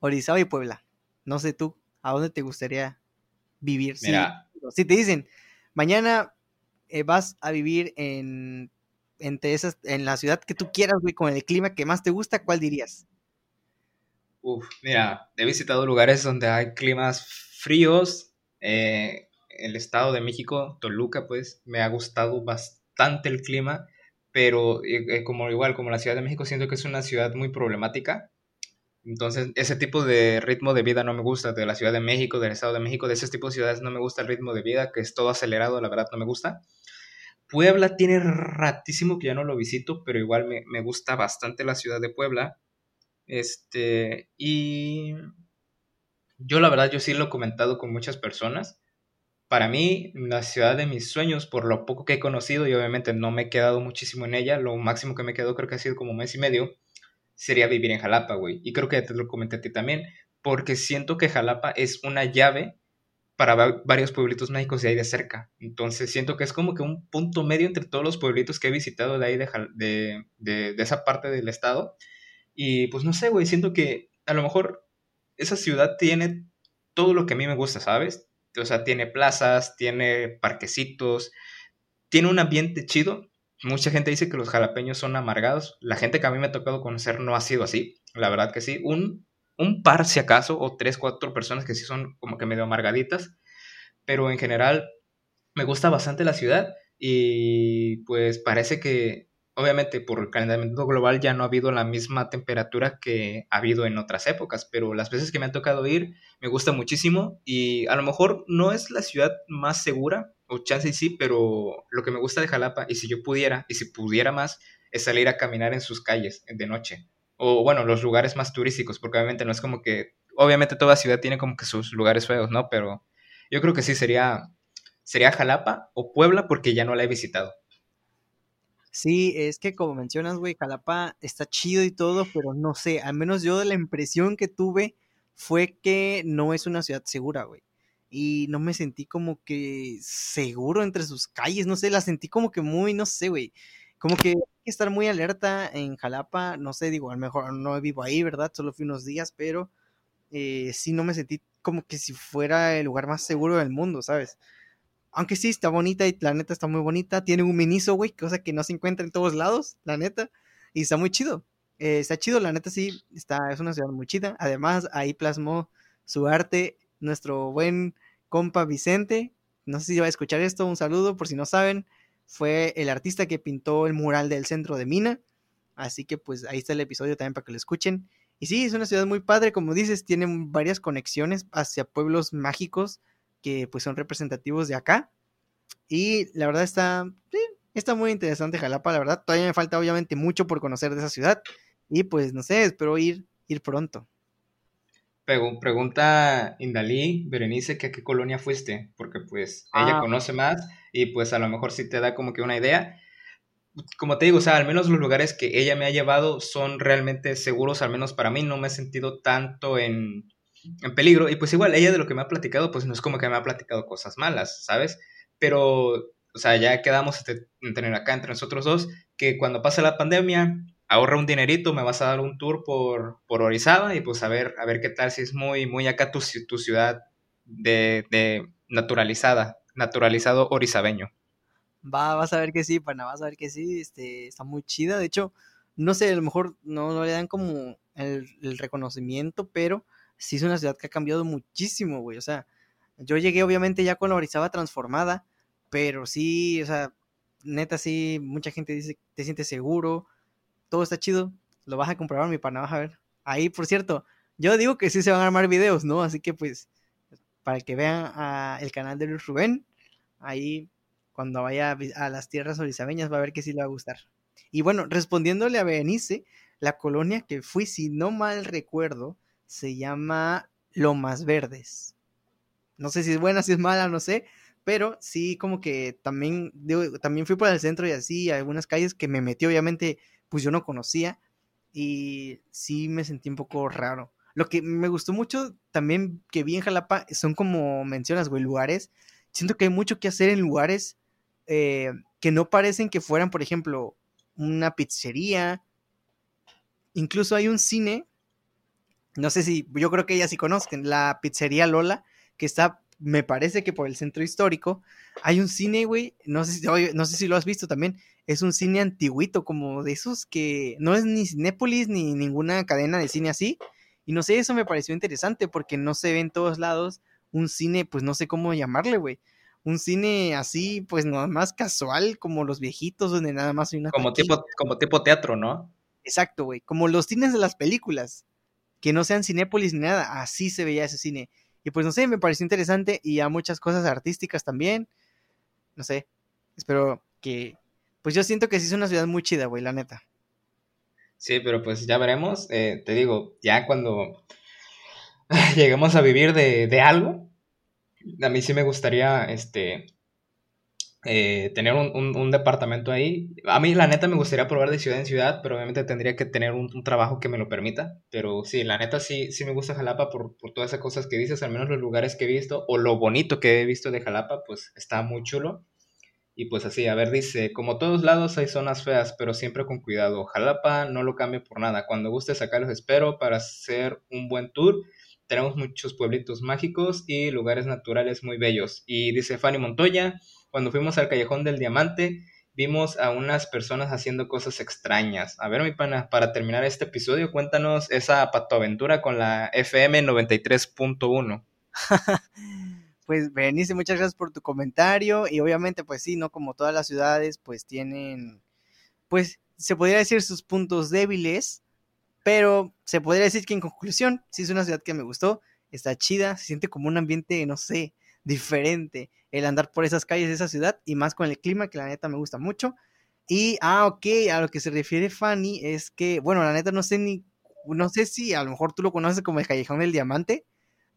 Orizaba y Puebla. No sé tú, ¿a dónde te gustaría vivir? Mira. Si, te dicen, mañana eh, vas a vivir en entre esas, en la ciudad que tú quieras, güey, con el clima que más te gusta, ¿cuál dirías? Uf, mira, he visitado lugares donde hay climas fríos. Eh, el estado de México, Toluca, pues, me ha gustado bastante el clima, pero eh, eh, como igual, como la Ciudad de México, siento que es una ciudad muy problemática. Entonces, ese tipo de ritmo de vida no me gusta, de la Ciudad de México, del Estado de México, de ese tipo de ciudades no me gusta el ritmo de vida, que es todo acelerado, la verdad no me gusta. Puebla tiene ratísimo que ya no lo visito, pero igual me, gusta bastante la ciudad de Puebla. Este, y yo la verdad, yo sí lo he comentado con muchas personas. Para mí, la ciudad de mis sueños, por lo poco que he conocido, y obviamente no me he quedado muchísimo en ella, lo máximo que me quedó creo que ha sido como un mes y medio, sería vivir en Jalapa, güey. Y creo que te lo comenté a ti también, porque siento que Jalapa es una llave para varios pueblitos mágicos de ahí de cerca. Entonces siento que es como que un punto medio entre todos los pueblitos que he visitado de ahí de, esa parte del estado. Y pues no sé, güey, siento que a lo mejor esa ciudad tiene todo lo que a mí me gusta, ¿sabes? O sea, tiene plazas, tiene parquecitos, tiene un ambiente chido. Mucha gente dice que los jalapeños son amargados. La gente que a mí me ha tocado conocer no ha sido así. La verdad que sí. Un un par si acaso, o tres, cuatro personas que sí son como que medio amargaditas, pero en general me gusta bastante la ciudad y pues parece que obviamente por el calentamiento global ya no ha habido la misma temperatura que ha habido en otras épocas, pero las veces que me ha tocado ir me gusta muchísimo y a lo mejor no es la ciudad más segura, o chance y sí, pero lo que me gusta de Jalapa, y si yo pudiera, y si pudiera más, es salir a caminar en sus calles de noche. O bueno, los lugares más turísticos, porque obviamente no es como que, obviamente toda ciudad tiene como que sus lugares feos, ¿no? Pero yo creo que sí sería, sería Jalapa o Puebla porque ya no la he visitado. Sí, es que como mencionas, güey, Jalapa está chido y todo, pero no sé, al menos yo la impresión que tuve fue que no es una ciudad segura, güey. Y no me sentí como que seguro entre sus calles, no sé, la sentí como que muy, no sé, güey. Como que hay que estar muy alerta en Jalapa, no sé, digo, a lo mejor no vivo ahí, ¿verdad? Solo fui unos días, pero eh, sí no me sentí como que si fuera el lugar más seguro del mundo, ¿sabes? Aunque sí, está bonita y la neta está muy bonita. Tiene un miniso, güey, cosa que no se encuentra en todos lados, la neta. Y está muy chido. Eh, está chido, la neta sí, está, es una ciudad muy chida. Además, ahí plasmó su arte nuestro buen compa Vicente. No sé si va a escuchar esto, un saludo por si no saben. Fue el artista que pintó el mural del centro de Mina. Así que pues ahí está el episodio también para que lo escuchen. Y sí, es una ciudad muy padre, como dices, tiene varias conexiones hacia pueblos mágicos que pues son representativos de acá. Y la verdad está, está muy interesante Jalapa, la verdad. Todavía me falta obviamente mucho por conocer de esa ciudad. Y pues no sé, espero ir, ir pronto. Pregunta Indalí, Berenice, que a qué colonia fuiste, porque pues ella ah. conoce más y pues a lo mejor sí te da como que una idea. Como te digo, o sea, al menos los lugares que ella me ha llevado son realmente seguros, al menos para mí, no me he sentido tanto en, en peligro. Y pues igual, ella de lo que me ha platicado, pues no es como que me ha platicado cosas malas, ¿sabes? Pero, o sea, ya quedamos en tener acá entre nosotros dos, que cuando pase la pandemia, ahorra un dinerito, me vas a dar un tour por, por Orizaba y pues a ver, a ver qué tal, si es muy, muy acá tu, tu ciudad de, de naturalizada, naturalizado orizabeño. Va, vas a ver que sí, pana, vas a ver que sí, este, está muy chida, de hecho, no sé, a lo mejor no, no le dan como el, reconocimiento, pero sí es una ciudad que ha cambiado muchísimo, güey, o sea, yo llegué obviamente ya con la Orizaba transformada, pero sí, o sea, neta sí, mucha gente dice, te sientes seguro, todo está chido, lo vas a comprobar, mi pana, vas a ver. Ahí, por cierto, yo digo que sí se van a armar videos, ¿no? Así que pues, para que vean el canal de Luis Rubén, ahí cuando vaya a las tierras orizabeñas va a ver que sí le va a gustar. Y bueno, respondiéndole a Benice, la colonia que fui, si no mal recuerdo, se llama Lomas Verdes. No sé si es buena, si es mala, no sé, pero sí como que también, también fui por el centro y así, algunas calles que me metí obviamente pues yo no conocía y sí me sentí un poco raro. Lo que me gustó mucho también que vi en Jalapa son como mencionas, güey, lugares. Siento que hay mucho que hacer en lugares eh, que no parecen que fueran, por ejemplo, una pizzería. Incluso hay un cine, no sé si, yo creo que ya sí conocen, la pizzería Lola, que está, me parece que por el centro histórico. Hay un cine, güey, no sé si, no sé si lo has visto también, es un cine antiguito, como de esos que no es ni Cinépolis ni ninguna cadena de cine así. Y no sé, eso me pareció interesante porque no se ve en todos lados un cine, pues no sé cómo llamarle, güey. Un cine así, pues nada más casual, como los viejitos, donde nada más hay una. Como tipo, como tipo teatro, ¿no? Exacto, güey. Como los cines de las películas. Que no sean Cinépolis ni nada. Así se veía ese cine. Y pues no sé, me pareció interesante. Y a muchas cosas artísticas también. No sé. Espero que, pues yo siento que sí es una ciudad muy chida, güey, la neta. Sí, pero pues ya veremos. Eh, te digo, ya cuando lleguemos a vivir de, algo, a mí sí me gustaría este, eh, tener un, departamento ahí. A mí, la neta, me gustaría probar de ciudad en ciudad, pero obviamente tendría que tener un, trabajo que me lo permita. Pero sí, la neta, sí, sí me gusta Jalapa por, por, todas esas cosas que dices, al menos los lugares que he visto, o lo bonito que he visto de Jalapa, pues está muy chulo. Y pues así, a ver, dice, como todos lados hay zonas feas, pero siempre con cuidado. Jalapa no lo cambie por nada. Cuando guste acá los espero para hacer un buen tour. Tenemos muchos pueblitos mágicos y lugares naturales muy bellos. Y dice Fanny Montoya, cuando fuimos al Callejón del Diamante, vimos a unas personas haciendo cosas extrañas. A ver, mi pana, para terminar este episodio, cuéntanos esa patoaventura con la FM 93.1. pues Berenice, muchas gracias por tu comentario y obviamente pues sí, ¿no? Como todas las ciudades pues tienen, pues se podría decir sus puntos débiles, pero se podría decir que en conclusión sí es una ciudad que me gustó, está chida, se siente como un ambiente, no sé, diferente el andar por esas calles de esa ciudad y más con el clima que la neta me gusta mucho. Y, ah, ok, a lo que se refiere Fanny es que, bueno, la neta no sé ni, no sé si a lo mejor tú lo conoces como el Callejón del Diamante.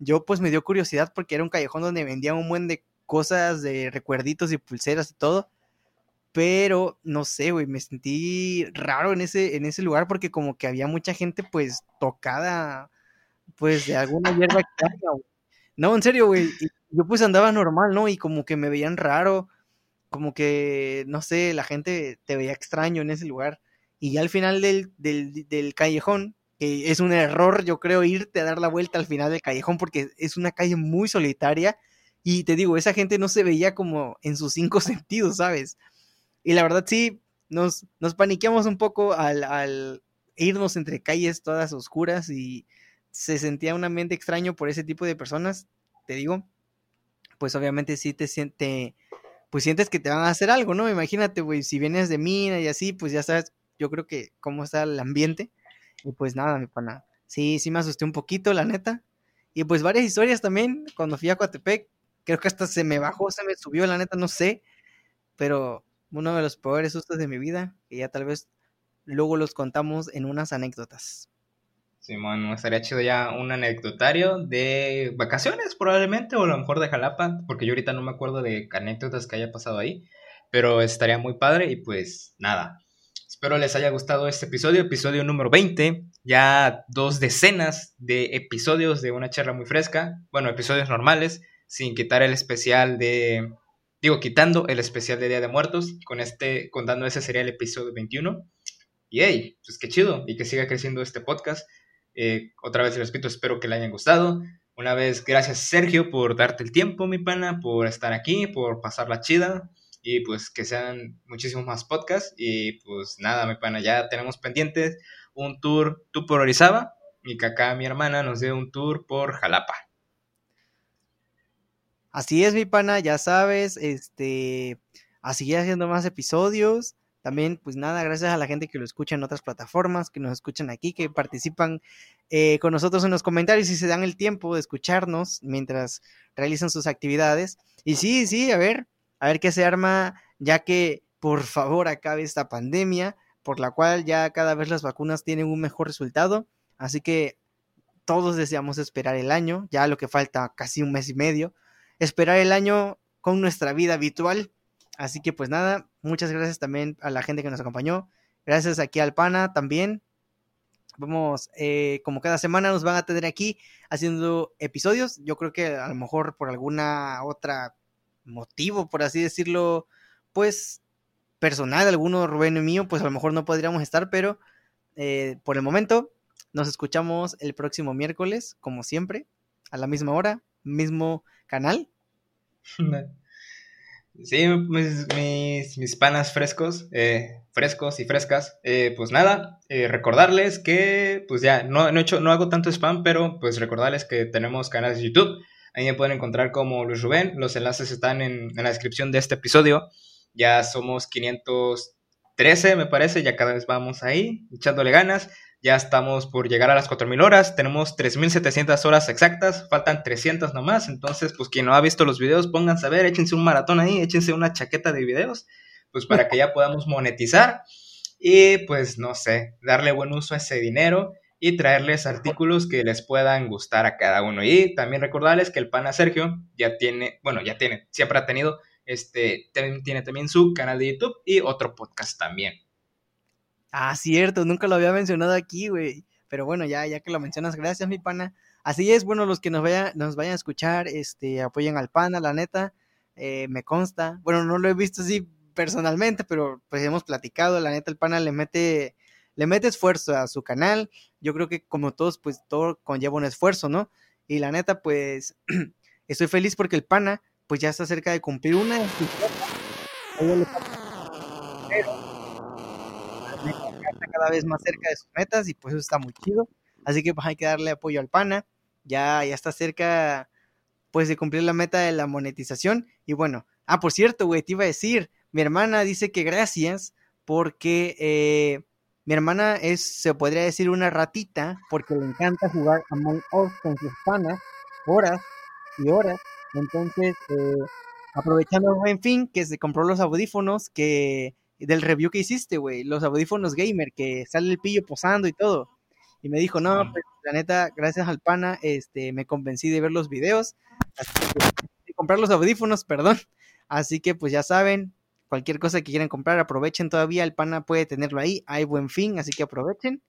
Yo pues me dio curiosidad porque era un callejón donde vendían un buen de cosas, de recuerditos y pulseras y todo. Pero no sé, güey, me sentí raro en ese, en ese lugar porque como que había mucha gente pues tocada pues de alguna hierba extraña, No, en serio, güey. Yo pues andaba normal, ¿no? Y como que me veían raro, como que, no sé, la gente te veía extraño en ese lugar. Y ya al final del, del callejón, que es un error, yo creo, irte a dar la vuelta al final del callejón porque es una calle muy solitaria. Y te digo, esa gente no se veía como en sus cinco sentidos, ¿sabes? Y la verdad sí, nos, nos paniqueamos un poco al, irnos entre calles todas oscuras y se sentía un ambiente extraño por ese tipo de personas, te digo, pues obviamente sí te siente, pues sientes que te van a hacer algo, ¿no? Imagínate, güey, si vienes de mina y así, pues ya sabes, yo creo que cómo está el ambiente. Y pues nada, mi pana. Sí, sí me asusté un poquito, la neta. Y pues varias historias también, cuando fui a Coatepec, creo que hasta se me bajó, se me subió, la neta, no sé. Pero uno de los peores sustos de mi vida, que ya tal vez luego los contamos en unas anécdotas. Simón, me estaría chido ya un anecdotario de vacaciones probablemente, o a lo mejor de Jalapa, porque yo ahorita no me acuerdo de anécdotas que haya pasado ahí, pero estaría muy padre y pues nada. Espero les haya gustado este episodio, episodio número 20, ya dos decenas de episodios de una charla muy fresca, bueno, episodios normales, sin quitar el especial de, digo, quitando el especial de Día de Muertos, con este, contando ese sería el episodio 21. Y hey, pues qué chido, y que siga creciendo este podcast. Eh, otra vez les repito, espero que le hayan gustado. Una vez, gracias Sergio por darte el tiempo, mi pana, por estar aquí, por pasar la chida y pues que sean muchísimos más podcasts. Y pues nada, mi pana, ya tenemos pendientes un tour, tú por Orizaba y que acá mi hermana nos dé un tour por Jalapa. Así es, mi pana, ya sabes, este, a seguir haciendo más episodios. También, pues nada, gracias a la gente que lo escucha en otras plataformas, que nos escuchan aquí, que participan eh, con nosotros en los comentarios y se dan el tiempo de escucharnos mientras realizan sus actividades. Y sí, sí, a ver, a ver qué se arma, ya que por favor acabe esta pandemia, por la cual ya cada vez las vacunas tienen un mejor resultado. Así que todos deseamos esperar el año, ya lo que falta casi un mes y medio, esperar el año con nuestra vida habitual Así que pues nada, muchas gracias también a la gente que nos acompañó. Gracias aquí al PANA también. Vamos, eh, como cada semana nos van a tener aquí haciendo episodios. Yo creo que a lo mejor por alguna otra motivo, por así decirlo, pues personal, alguno Rubén y mío, pues a lo mejor no podríamos estar, pero eh, por el momento nos escuchamos el próximo miércoles, como siempre, a la misma hora, mismo canal. Sí, mis, mis, panas frescos, eh, frescos y frescas, eh, pues nada, eh, recordarles que, pues ya, no, no, hecho, no hago tanto spam, pero pues recordarles que tenemos canales de YouTube, ahí me pueden encontrar como Luis Rubén, los enlaces están en, la descripción de este episodio, ya somos 513 me parece, ya cada vez vamos ahí, echándole ganas, ya estamos por llegar a las 4.000 horas, tenemos 3.700 horas exactas, faltan 300 nomás, entonces pues quien no ha visto los videos, pónganse a ver, échense un maratón ahí, échense una chaqueta de videos, pues para que ya podamos monetizar. Y pues no sé, darle buen uso a ese dinero y traerles artículos que les puedan gustar a cada uno. Y también recordarles que el pana Sergio ya tiene, bueno, ya tiene, siempre ha tenido, este, tiene también su canal de YouTube y otro podcast también. Ah, cierto, nunca lo había mencionado aquí, güey. Pero bueno, ya, ya que lo mencionas, gracias, mi pana. Así es, bueno, los que nos, vaya, nos vayan a escuchar, este, apoyen al pana, la neta, eh, me consta. Bueno, no lo he visto así personalmente, pero pues hemos platicado, la neta, el pana le mete, le mete esfuerzo a su canal. Yo creo que como todos, pues todo conlleva un esfuerzo, ¿no? Y la neta, pues, estoy feliz porque el pana, pues ya está cerca de cumplir una de sus cada vez más cerca de sus metas y pues eso está muy chido. Así que pues hay que darle apoyo al pana. Ya, ya está cerca pues de cumplir la meta de la monetización. Y bueno, ah, por cierto, güey, te iba a decir, mi hermana dice que gracias porque eh, mi hermana es, se podría decir, una ratita porque le encanta jugar Among Us con sus panas horas y horas. Entonces, eh, aprovechando el buen fin, que se compró los audífonos que del review que hiciste, güey, los audífonos gamer, que sale el pillo posando y todo. Y me dijo, no, pues la neta, gracias al pana, este, me convencí de ver los videos, así que- de comprar los audífonos, perdón. Así que pues ya saben, cualquier cosa que quieran comprar, aprovechen todavía, el pana puede tenerlo ahí, hay buen fin, así que aprovechen.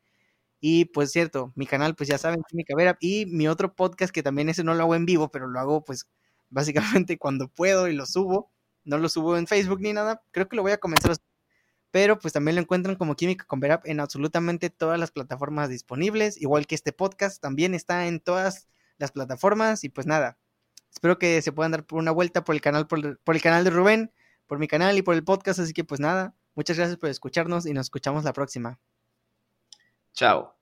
Y pues cierto, mi canal, pues ya saben, Química Vera, y mi otro podcast, que también ese no lo hago en vivo, pero lo hago pues básicamente cuando puedo y lo subo. No lo subo en Facebook ni nada, creo que lo voy a comenzar pero pues también lo encuentran como Química con Verap en absolutamente todas las plataformas disponibles, igual que este podcast también está en todas las plataformas y pues nada, espero que se puedan dar por una vuelta por el canal por, por el canal de Rubén, por mi canal y por el podcast, así que pues nada, muchas gracias por escucharnos y nos escuchamos la próxima. Chao.